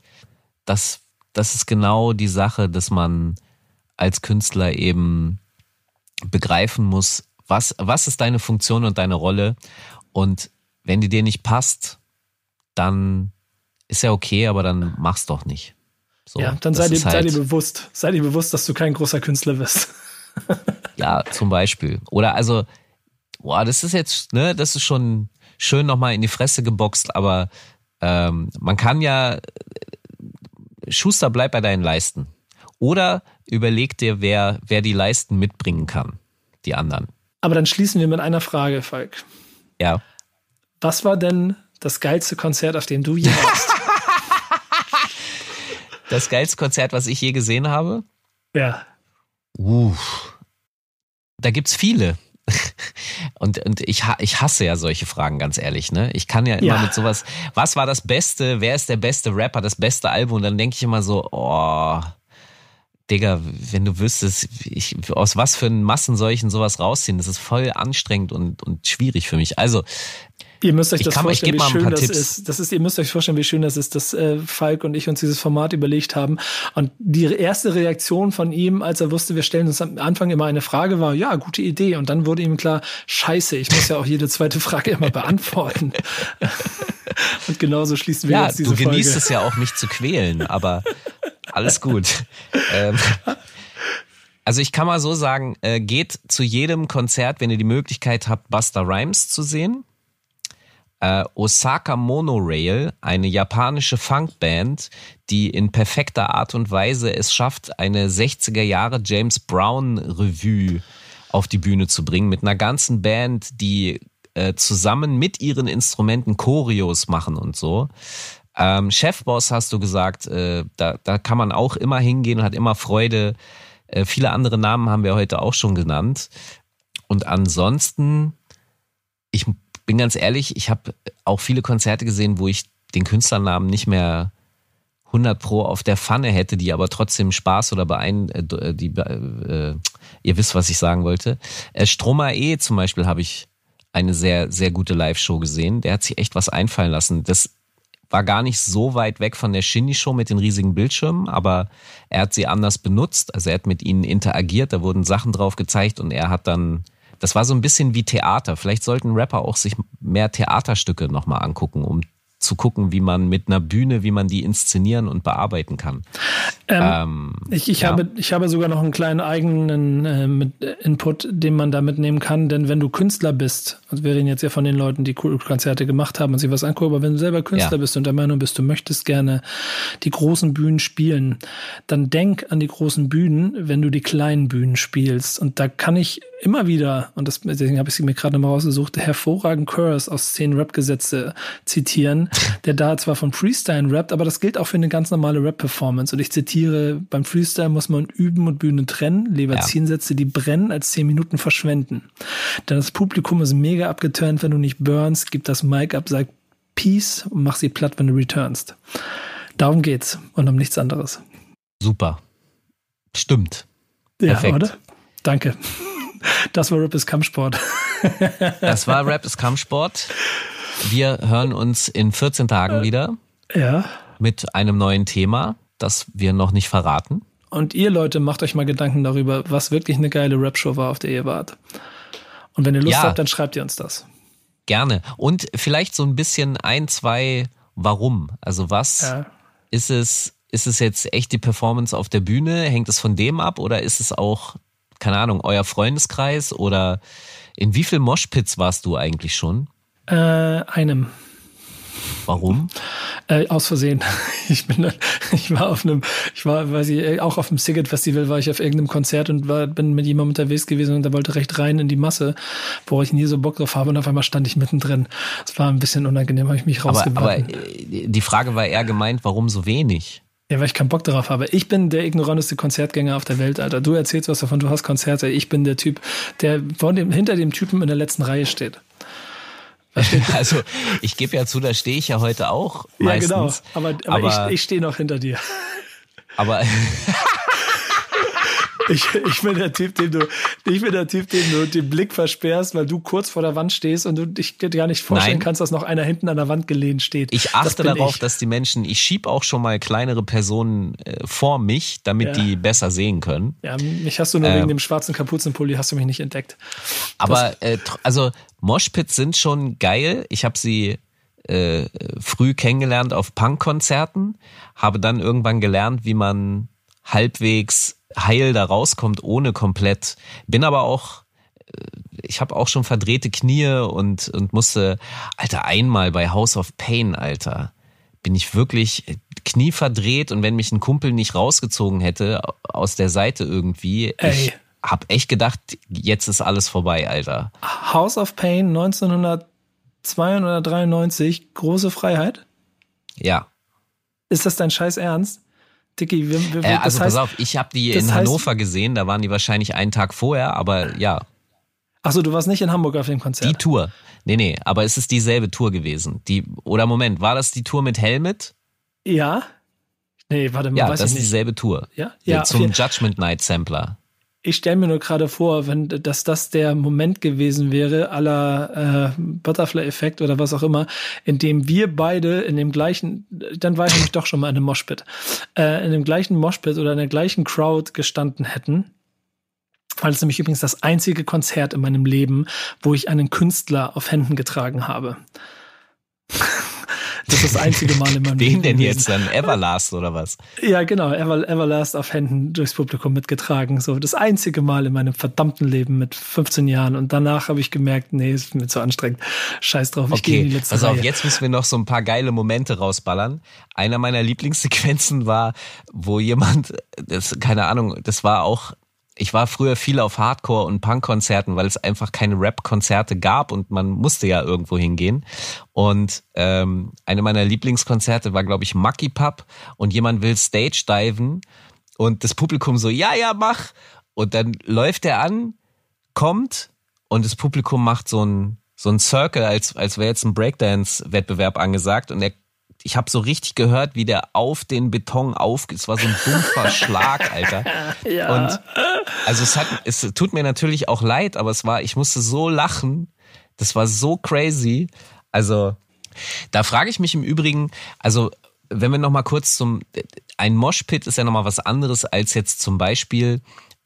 Das das ist genau die Sache, dass man als Künstler eben begreifen muss, was, was ist deine Funktion und deine Rolle. Und wenn die dir nicht passt, dann ist ja okay, aber dann mach's doch nicht. So, ja, dann sei dir, ist sei halt- dir bewusst, sei dir bewusst, dass du kein großer Künstler bist. Ja, zum Beispiel. Oder also, boah, das ist jetzt, ne, das ist schon schön nochmal in die Fresse geboxt, aber ähm, man kann ja, Schuster, bleib bei deinen Leisten. Oder überleg dir, wer, wer die Leisten mitbringen kann, die anderen. Aber dann schließen wir mit einer Frage, Falk. Ja. Was war denn das geilste Konzert, auf dem du je warst? Das geilste Konzert, was ich je gesehen habe? ja. Uh, da gibt's viele. Und, und ich, ich hasse ja solche Fragen, ganz ehrlich. Ne? Ich kann ja immer Ja. mit sowas, was war das Beste, wer ist der beste Rapper, das beste Album? Und dann denke ich immer so, oh, Digga, wenn du wüsstest, ich, aus was für Massen soll ich denn sowas rausziehen? Das ist voll anstrengend und, und schwierig für mich. Also, Ihr müsst euch das kann vorstellen, wie schön das Tipps. ist. Das ist. Ihr müsst euch vorstellen, wie schön das ist, dass äh, Falk und ich uns dieses Format überlegt haben. Und die erste Reaktion von ihm, als er wusste, wir stellen uns am Anfang immer eine Frage, war, ja, gute Idee. Und dann wurde ihm klar, scheiße, ich muss ja auch jede zweite Frage immer beantworten. und genauso schließen wir ja, jetzt diese du genießt Folge. es ja auch, mich zu quälen, aber alles gut. Ähm, also ich kann mal so sagen, äh, geht zu jedem Konzert, wenn ihr die Möglichkeit habt, Buster Rhymes zu sehen. Äh, Osaka Monorail, eine japanische Funkband, die in perfekter Art und Weise es schafft, eine 60er Jahre James Brown Revue auf die Bühne zu bringen mit einer ganzen Band, die äh, zusammen mit ihren Instrumenten Choreos machen und so. Ähm, Chefboss hast du gesagt, äh, da, da kann man auch immer hingehen und hat immer Freude. Äh, viele andere Namen haben wir heute auch schon genannt. Und ansonsten, ich bin ganz ehrlich, ich habe auch viele Konzerte gesehen, wo ich den Künstlernamen nicht mehr 100 pro auf der Pfanne hätte, die aber trotzdem Spaß oder beein, äh, die, äh, ihr wisst, was ich sagen wollte. Äh, Stromae zum Beispiel habe ich eine sehr, sehr gute Live-Show gesehen. Der hat sich echt was einfallen lassen. Das war gar nicht so weit weg von der Shindy-Show mit den riesigen Bildschirmen, aber er hat sie anders benutzt. Also er hat mit ihnen interagiert, da wurden Sachen drauf gezeigt und er hat dann, das war so ein bisschen wie Theater. Vielleicht sollten Rapper auch sich mehr Theaterstücke nochmal angucken, um zu gucken, wie man mit einer Bühne, wie man die inszenieren und bearbeiten kann. Ähm, Ich, ich, ja. habe, ich habe sogar noch einen kleinen eigenen äh, mit äh, Input, den man da mitnehmen kann. Denn wenn du Künstler bist, also wir reden jetzt ja von den Leuten, die Konzerte gemacht haben und sich was angucken, aber wenn du selber Künstler Ja. bist und der Meinung bist, du möchtest gerne die großen Bühnen spielen, dann denk an die großen Bühnen, wenn du die kleinen Bühnen spielst. Und da kann ich immer wieder, und das, deswegen habe ich sie mir gerade nochmal rausgesucht, hervorragend Curse aus zehn Rap-Gesetze zitieren, der da zwar von Freestyle rappt, aber das gilt auch für eine ganz normale Rap-Performance. Und ich zitiere, beim Freestyle muss man üben und Bühne trennen, Leberzinsätze, die brennen, als zehn Minuten verschwenden. Denn das Publikum ist mega abgeturnt, wenn du nicht burnst, gib das Mic ab, sag Peace und mach sie platt, wenn du returnst. Darum geht's und um nichts anderes. super. Stimmt. Ja, Perfekt. oder? Danke. Das war Rap ist Kampfsport. Das war Rap ist Kampfsport. Wir hören uns in 14 Tagen wieder Ja. mit einem neuen Thema, das wir noch nicht verraten. Und ihr Leute, macht euch mal Gedanken darüber, was wirklich eine geile Rap-Show war, auf der ihr wart. Und wenn ihr Lust Ja. habt, dann schreibt ihr uns das. Gerne. Und vielleicht so ein bisschen ein, zwei, warum? Also was Ja. ist es, ist es jetzt echt die Performance auf der Bühne? Hängt es von dem ab oder ist es auch, keine Ahnung, euer Freundeskreis oder in wie viel Moshpits warst du eigentlich schon? Äh, einem. Warum? Äh, aus Versehen. Ich bin, dann- ich war auf einem, ich war, weiß ich, äh, auch auf dem Siget Festival war ich auf irgendeinem Konzert und war, bin mit jemandem unterwegs gewesen und der wollte recht rein in die Masse, wo ich nie so Bock drauf habe und auf einmal stand ich mittendrin. Es war ein bisschen unangenehm, habe ich mich Aber, aber rausgebracht. äh, die Frage war eher gemeint, warum so wenig? Ja, weil ich keinen Bock darauf habe. Ich bin der ignoranteste Konzertgänger auf der Welt, Alter. Du erzählst was davon, du hast Konzerte. Ich bin der Typ, der vor dem, hinter dem Typen in der letzten Reihe steht. Also ich gebe ja zu, da stehe ich ja heute auch meistens. Ja, genau. Aber, aber, Aber- ich, ich stehe noch hinter dir. Aber Ich, ich bin der Typ, dem du, ich bin der Typ, dem du den Blick versperrst, weil du kurz vor der Wand stehst und du dich gar nicht vorstellen Nein. kannst, dass noch einer hinten an der Wand gelehnt steht. ich Das achte bin darauf, ich. dass die Menschen, ich schieb auch schon mal kleinere Personen äh, vor mich, damit Ja. die besser sehen können. Ja, mich hast du nur Ähm. wegen dem schwarzen Kapuzenpulli hast du mich nicht entdeckt. Aber äh, also Moshpits sind schon geil. Ich habe sie äh, früh kennengelernt auf Punkkonzerten, habe dann irgendwann gelernt, wie man halbwegs heil da rauskommt, ohne komplett. Bin aber auch, äh, ich habe auch schon verdrehte Knie und, und musste, Alter, einmal bei House of Pain, Alter, bin ich wirklich Knie verdreht und wenn mich ein Kumpel nicht rausgezogen hätte aus der Seite irgendwie, Ey. ich hab echt gedacht, jetzt ist alles vorbei, Alter. House of Pain 1992, große Freiheit. Ja. Ist das dein Scheiß Ernst? Dicky, wir, wir, Äh, also heißt, pass auf, ich habe die in heißt- Hannover gesehen, da waren die wahrscheinlich einen Tag vorher, aber ja, Achso, du warst nicht in Hamburg auf dem die Konzert. Tour. Nee, nee, aber es ist dieselbe Tour gewesen. Die, oder Moment, war das die Tour mit Helmet? ja? Nee, warte mal, Ja, weiß das ist dieselbe Tour. Ja, ja, auf Zum Judgment Night Sampler. Ich stelle mir nur gerade vor, wenn dass das der Moment gewesen wäre, aller äh, Butterfly-Effekt oder was auch immer, in dem wir beide in dem gleichen, dann war ich nämlich doch schon mal in einem Moshpit, äh, in dem gleichen Moshpit oder in der gleichen Crowd gestanden hätten. Weil es nämlich übrigens das einzige Konzert in meinem Leben, wo ich einen Künstler auf Händen getragen habe. Das ist das einzige Mal in meinem Leben. Wen denn jetzt dann? Everlast oder was? Ja, genau. Ever, Everlast auf Händen durchs Publikum mitgetragen. So das einzige Mal in meinem verdammten Leben mit 15 Jahren. Und danach habe ich gemerkt, nee, ist mir zu anstrengend. Scheiß drauf, ich gehe in Okay, die letzte pass auf, Reihe. jetzt müssen wir noch so ein paar geile Momente rausballern. Einer meiner Lieblingssequenzen war, wo jemand, das, keine Ahnung, das war auch, ich war früher viel auf Hardcore- und Punk-Konzerten, weil es einfach keine Rap-Konzerte gab und man musste ja irgendwo hingehen. Und ähm, eine meiner Lieblingskonzerte war, glaube ich, Mucky Pub und jemand will Stage-diven und das Publikum so, ja, ja, mach. Und dann läuft er an, kommt und das Publikum macht so ein so ein Circle, als als wäre jetzt ein Breakdance-Wettbewerb angesagt und er ich habe so richtig gehört, wie der auf den Beton auf, es war so ein dumpfer Schlag, Alter. ja. Und also es hat, es tut mir natürlich auch leid, aber es war, ich musste so lachen. Das war so crazy. Also da frage ich mich im Übrigen, also wenn wir noch mal kurz zum, ein Moshpit ist ja noch mal was anderes als jetzt zum Beispiel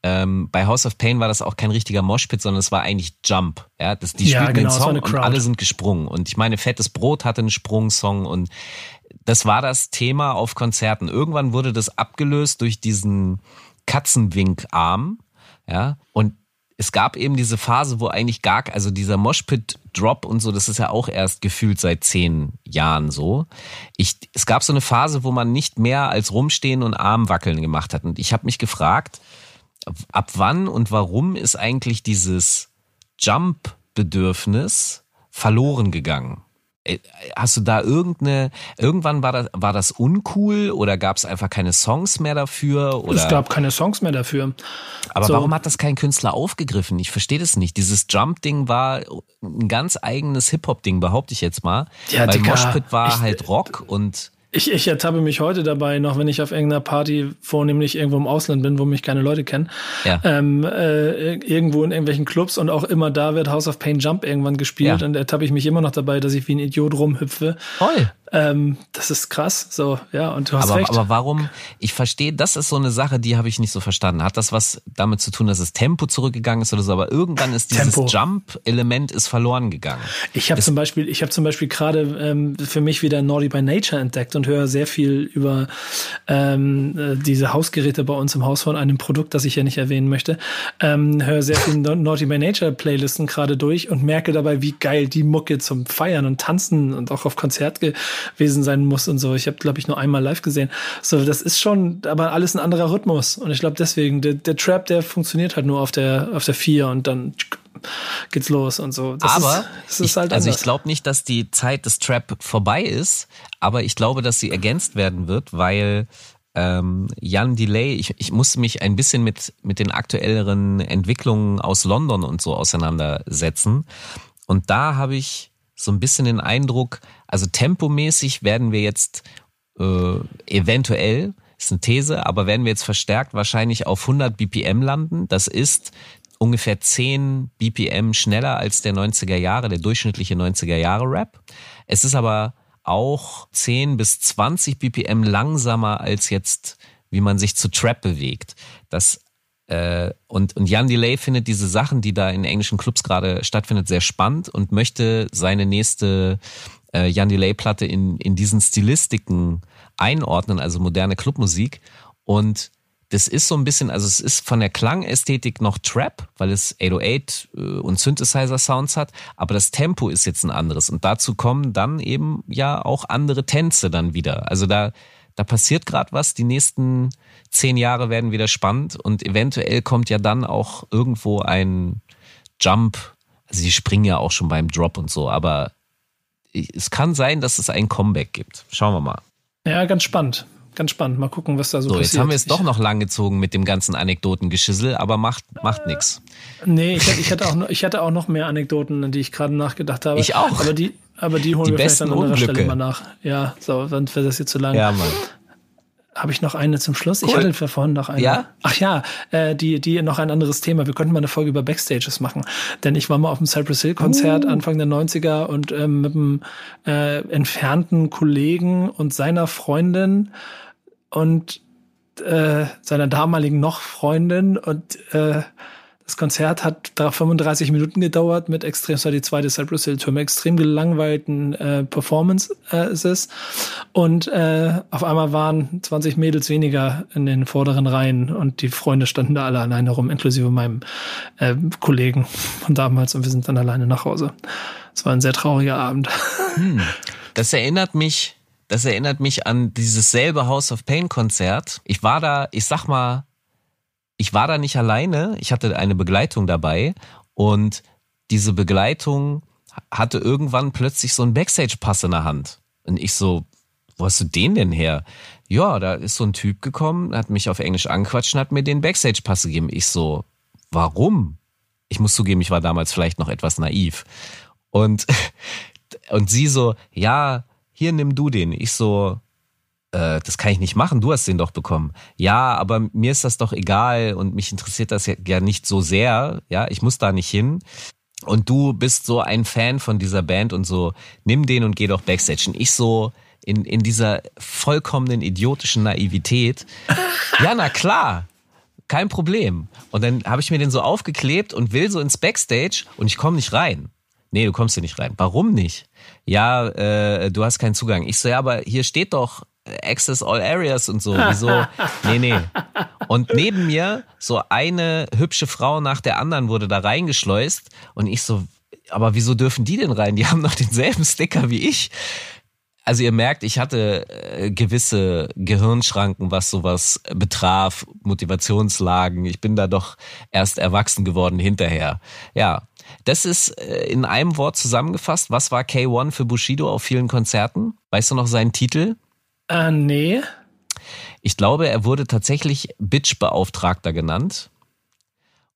ähm, bei House of Pain war das auch kein richtiger Moshpit, sondern es war eigentlich Jump. Ja, das, die Ja, spielten genau, den Song und alle sind gesprungen. Und ich meine, Fettes Brot hatte einen Sprungsong und das war das Thema auf Konzerten. Irgendwann wurde das abgelöst durch diesen Katzenwinkarm, ja, und es gab eben diese Phase, wo eigentlich gar, also dieser Moshpit-Drop und so, das ist ja auch erst gefühlt seit zehn Jahren so. Ich, es gab so eine Phase, wo man nicht mehr als rumstehen und Arm wackeln gemacht hat. Und ich habe mich gefragt, ab wann und warum ist eigentlich dieses Jump-Bedürfnis verloren gegangen? Äh, Hast du da irgendeine, irgendwann war das, war das uncool oder gab es einfach keine Songs mehr dafür? Oder, es gab keine Songs mehr dafür. aber so. warum hat das kein Künstler aufgegriffen? Ich verstehe das nicht. Dieses Jump-Ding war ein ganz eigenes Hip-Hop-Ding, behaupte ich jetzt mal. Ja, Weil Digga, Moshpit war ich- halt Rock und Ich, ich ertappe mich heute dabei, noch wenn ich auf irgendeiner Party vornehmlich irgendwo im Ausland bin, wo mich keine Leute kennen, Ja. ähm, äh, irgendwo in irgendwelchen Clubs und auch immer da wird House of Pain Jump irgendwann gespielt Ja. und ertappe ich mich immer noch dabei, dass ich wie ein Idiot rumhüpfe. toll. Ähm, das ist krass, so, ja, und du hast Aber, recht. aber warum? Ich verstehe, das ist so eine Sache, die habe ich nicht so verstanden. Hat das was damit zu tun, dass das Tempo zurückgegangen ist oder so? Aber irgendwann ist dieses. Jump-Element ist verloren gegangen. Ich habe zum Beispiel, ich habe zum Beispiel gerade ähm, für mich wieder Naughty by Nature entdeckt und höre sehr viel über ähm, äh, diese Hausgeräte bei uns im Haus von einem Produkt, das ich ja nicht erwähnen möchte. Ähm, höre sehr viel Na- Naughty by Nature Playlisten gerade durch und merke dabei, wie geil die Mucke zum Feiern und Tanzen und auch auf Konzert gewesen sein muss und so. Ich habe, glaube ich, nur einmal live gesehen. So, das ist schon, aber alles ein anderer Rhythmus. Und ich glaube deswegen, der, der Trap, der funktioniert halt nur auf der auf der 4 und dann geht's los und so. Das aber ist, ist ich, halt also ich glaube nicht, dass die Zeit des Trap vorbei ist, aber ich glaube, dass sie ergänzt werden wird, weil ähm, Jan Delay, ich, ich musste mich ein bisschen mit, mit den aktuelleren Entwicklungen aus London und so auseinandersetzen. Und da habe ich so ein bisschen den Eindruck, also tempomäßig werden wir jetzt äh, eventuell, ist eine These, aber werden wir jetzt verstärkt wahrscheinlich auf 100 BPM landen. Das ist ungefähr 10 BPM schneller als der 90er Jahre, der durchschnittliche 90er Jahre Rap. Es ist aber auch 10 bis 20 BPM langsamer als jetzt, wie man sich zu Trap bewegt. Das äh, und, und Jan Delay findet diese Sachen, die da in englischen Clubs gerade stattfindet, sehr spannend und möchte seine nächste äh, Jan Delay-Platte in, in diesen Stilistiken einordnen, also moderne Clubmusik. Und das ist so ein bisschen, also es ist von der Klangästhetik noch Trap, weil es 808 äh, und Synthesizer-Sounds hat, aber das Tempo ist jetzt ein anderes. Und dazu kommen dann eben ja auch andere Tänze dann wieder. Also da, da passiert gerade was. Die nächsten zehn Jahre werden wieder spannend und eventuell kommt ja dann auch irgendwo ein Jump. Also sie springen ja auch schon beim Drop und so, aber es kann sein, dass es ein Comeback gibt. Schauen wir mal. Ja, ganz spannend ganz spannend. Mal gucken, was da so, so passiert. Jetzt haben wir es doch noch lang gezogen mit dem ganzen Anekdotengeschissel, aber macht, macht nichts. Nee, ich, ich, hatte auch noch, ich hatte auch noch mehr Anekdoten, an die ich gerade nachgedacht habe. Ich auch. Aber die, aber die holen die wir vielleicht an anderer Stelle mal nach. Ja, so, dann wäre das jetzt zu lang. Ja, Mann. Habe ich noch eine zum Schluss? Cool. Ich hatte für vorhin noch eine. Ja? Ach ja, äh, die, die noch ein anderes Thema. Wir könnten mal eine Folge über Backstages machen. Denn ich war mal auf dem Cypress Hill Konzert uh. Anfang der 90er und ähm, mit einem äh, entfernten Kollegen und seiner Freundin und äh, seiner damaligen noch Freundin und äh, das Konzert hat da 35 Minuten gedauert mit extrem, das war die zweite Cypress Hill Tour, mit extrem gelangweilten äh, Performances. Und äh, auf einmal waren 20 Mädels weniger in den vorderen Reihen und die Freunde standen da alle alleine rum, inklusive meinem äh, Kollegen von damals und wir sind dann alleine nach Hause. Es war ein sehr trauriger Abend. Hm. Das erinnert mich das erinnert mich an dieses selbe House of Pain Konzert. Ich war da, ich sag mal, ich war da nicht alleine. Ich hatte eine Begleitung dabei und diese Begleitung hatte irgendwann plötzlich so einen Backstage-Pass in der Hand. Und ich so, wo hast du den denn her? Ja, da ist so ein Typ gekommen, hat mich auf Englisch angequatscht und hat mir den Backstage-Pass gegeben. Ich so, warum? Ich muss zugeben, ich war damals vielleicht noch etwas naiv. Und, und sie so, ja, hier nimm du den. Ich so, äh, das kann ich nicht machen, du hast den doch bekommen. Ja, aber mir ist das doch egal und mich interessiert das ja, ja nicht so sehr. Ja, ich muss da nicht hin. Und du bist so ein Fan von dieser Band und so, nimm den und geh doch Backstage. Und ich so in, in dieser vollkommenen idiotischen Naivität, ja, na klar, kein Problem. Und dann habe ich mir den so aufgeklebt und will so ins Backstage und ich komme nicht rein. Nee, du kommst hier nicht rein. Warum nicht? Ja, äh, du hast keinen Zugang. Ich so, ja, aber hier steht doch Access All Areas und so. Wieso? nee, nee. Und neben mir so eine hübsche Frau nach der anderen wurde da reingeschleust und ich so, aber wieso dürfen die denn rein? Die haben doch denselben Sticker wie ich. Also ihr merkt, ich hatte äh, gewisse Gehirnschranken, was sowas betraf, Motivationslagen. Ich bin da doch erst erwachsen geworden hinterher. Ja, das ist äh, in einem Wort zusammengefasst. Was war K1 für Bushido auf vielen Konzerten? Weißt du noch seinen Titel? Äh, nee. Ich glaube, er wurde tatsächlich Bitch-Beauftragter genannt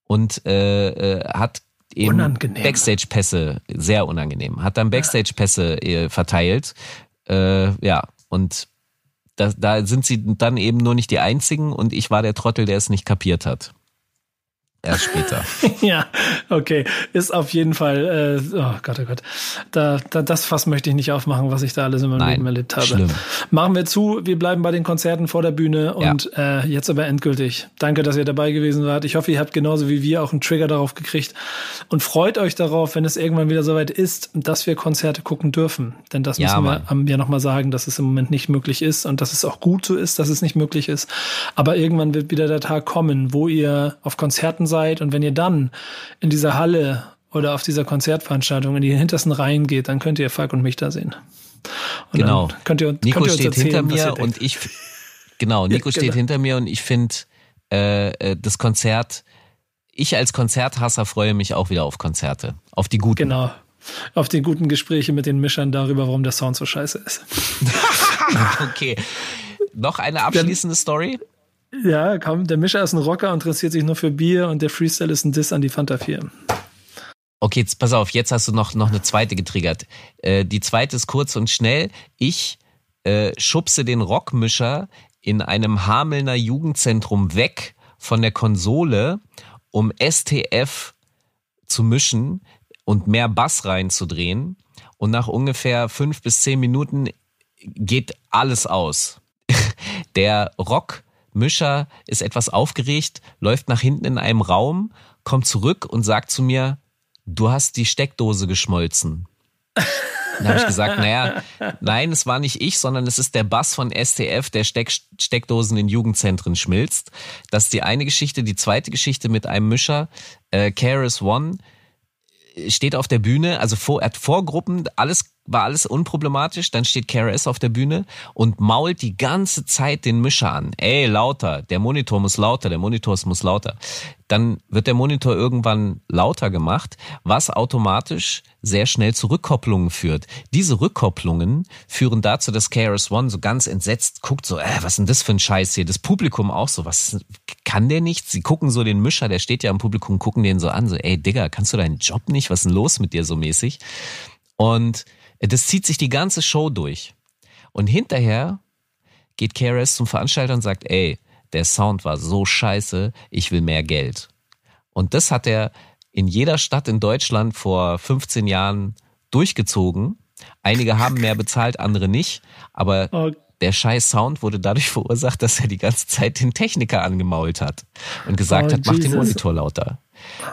und äh, äh, hat eben Backstage-Pässe, sehr unangenehm, hat dann Backstage-Pässe äh, verteilt. Äh, ja, und da, da sind sie dann eben nur nicht die einzigen und ich war der Trottel, der es nicht kapiert hat. Erst später. ja, okay. Ist auf jeden Fall, äh, oh Gott, oh Gott. Da, da, das Fass möchte ich nicht aufmachen, was ich da alles in meinem Nein, Leben erlebt habe. Schlimm. Machen wir zu, wir bleiben bei den Konzerten vor der Bühne und ja. äh, jetzt aber endgültig. Danke, dass ihr dabei gewesen wart. Ich hoffe, ihr habt genauso wie wir auch einen Trigger darauf gekriegt und freut euch darauf, wenn es irgendwann wieder soweit ist, dass wir Konzerte gucken dürfen. Denn das ja, müssen wir Mann. ja nochmal sagen, dass es im Moment nicht möglich ist und dass es auch gut so ist, dass es nicht möglich ist. Aber irgendwann wird wieder der Tag kommen, wo ihr auf Konzerten seid und wenn ihr dann in dieser Halle oder auf dieser Konzertveranstaltung in die hintersten Reihen geht, dann könnt ihr Falk und mich da sehen. Und genau. Könnt ihr, Nico könnt ihr steht erzählen, hinter mir und ich genau, Nico ja, steht genau. hinter mir und ich finde äh, äh, das Konzert ich als Konzerthasser freue mich auch wieder auf Konzerte, auf die guten. Genau. Auf die guten Gespräche mit den Mischern darüber, warum der Sound so scheiße ist. okay. Noch eine abschließende Story? Ja, komm, der Mischer ist ein Rocker und interessiert sich nur für Bier und der Freestyle ist ein Diss an die Fanta 4. Okay, jetzt pass auf, jetzt hast du noch, noch eine zweite getriggert. Äh, die zweite ist kurz und schnell. Ich äh, schubse den Rockmischer in einem Hamelner Jugendzentrum weg von der Konsole, um STF zu mischen und mehr Bass reinzudrehen. Und nach ungefähr fünf bis zehn Minuten geht alles aus. Der Rock Mischer ist etwas aufgeregt, läuft nach hinten in einem Raum, kommt zurück und sagt zu mir, du hast die Steckdose geschmolzen. Dann habe ich gesagt, naja, nein, es war nicht ich, sondern es ist der Bass von STF, der Steck, Steckdosen in Jugendzentren schmilzt. Das ist die eine Geschichte. Die zweite Geschichte mit einem Mischer, äh, Keras One, steht auf der Bühne, also vor, er hat Vorgruppen, alles war alles unproblematisch. Dann steht KRS auf der Bühne und mault die ganze Zeit den Mischer an. Ey, lauter, der Monitor muss lauter, der Monitor muss lauter. Dann wird der Monitor irgendwann lauter gemacht, was automatisch sehr schnell zu Rückkopplungen führt. Diese Rückkopplungen führen dazu, dass KRS One so ganz entsetzt guckt, so, äh, was ist denn das für ein Scheiß hier? Das Publikum auch so, was kann der nicht? Sie gucken so den Mischer, der steht ja im Publikum, gucken den so an, so, ey Digga, kannst du deinen Job nicht? Was ist denn los mit dir so mäßig? Und das zieht sich die ganze Show durch. Und hinterher geht KRS zum Veranstalter und sagt, ey, der Sound war so scheiße, ich will mehr Geld. Und das hat er in jeder Stadt in Deutschland vor 15 Jahren durchgezogen. Einige haben mehr bezahlt, andere nicht. Aber okay. der scheiß Sound wurde dadurch verursacht, dass er die ganze Zeit den Techniker angemault hat und gesagt oh, hat, mach Jesus. den Monitor lauter.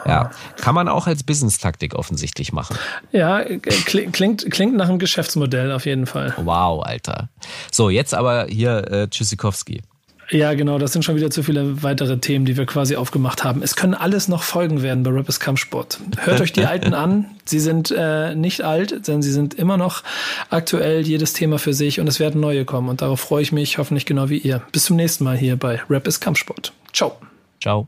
Ja, kann man auch als Business-Taktik offensichtlich machen. Ja, klingt, klingt nach einem Geschäftsmodell auf jeden Fall. Wow, Alter. So, jetzt aber hier äh, Tschüssikowski. Ja, genau, das sind schon wieder zu viele weitere Themen, die wir quasi aufgemacht haben. Es können alles noch Folgen werden bei Rappers Kampfsport. Hört euch die alten an. Sie sind äh, nicht alt, denn sie sind immer noch aktuell, jedes Thema für sich und es werden neue kommen. Und darauf freue ich mich hoffentlich genau wie ihr. Bis zum nächsten Mal hier bei Rappers Kampfsport. Ciao. Ciao.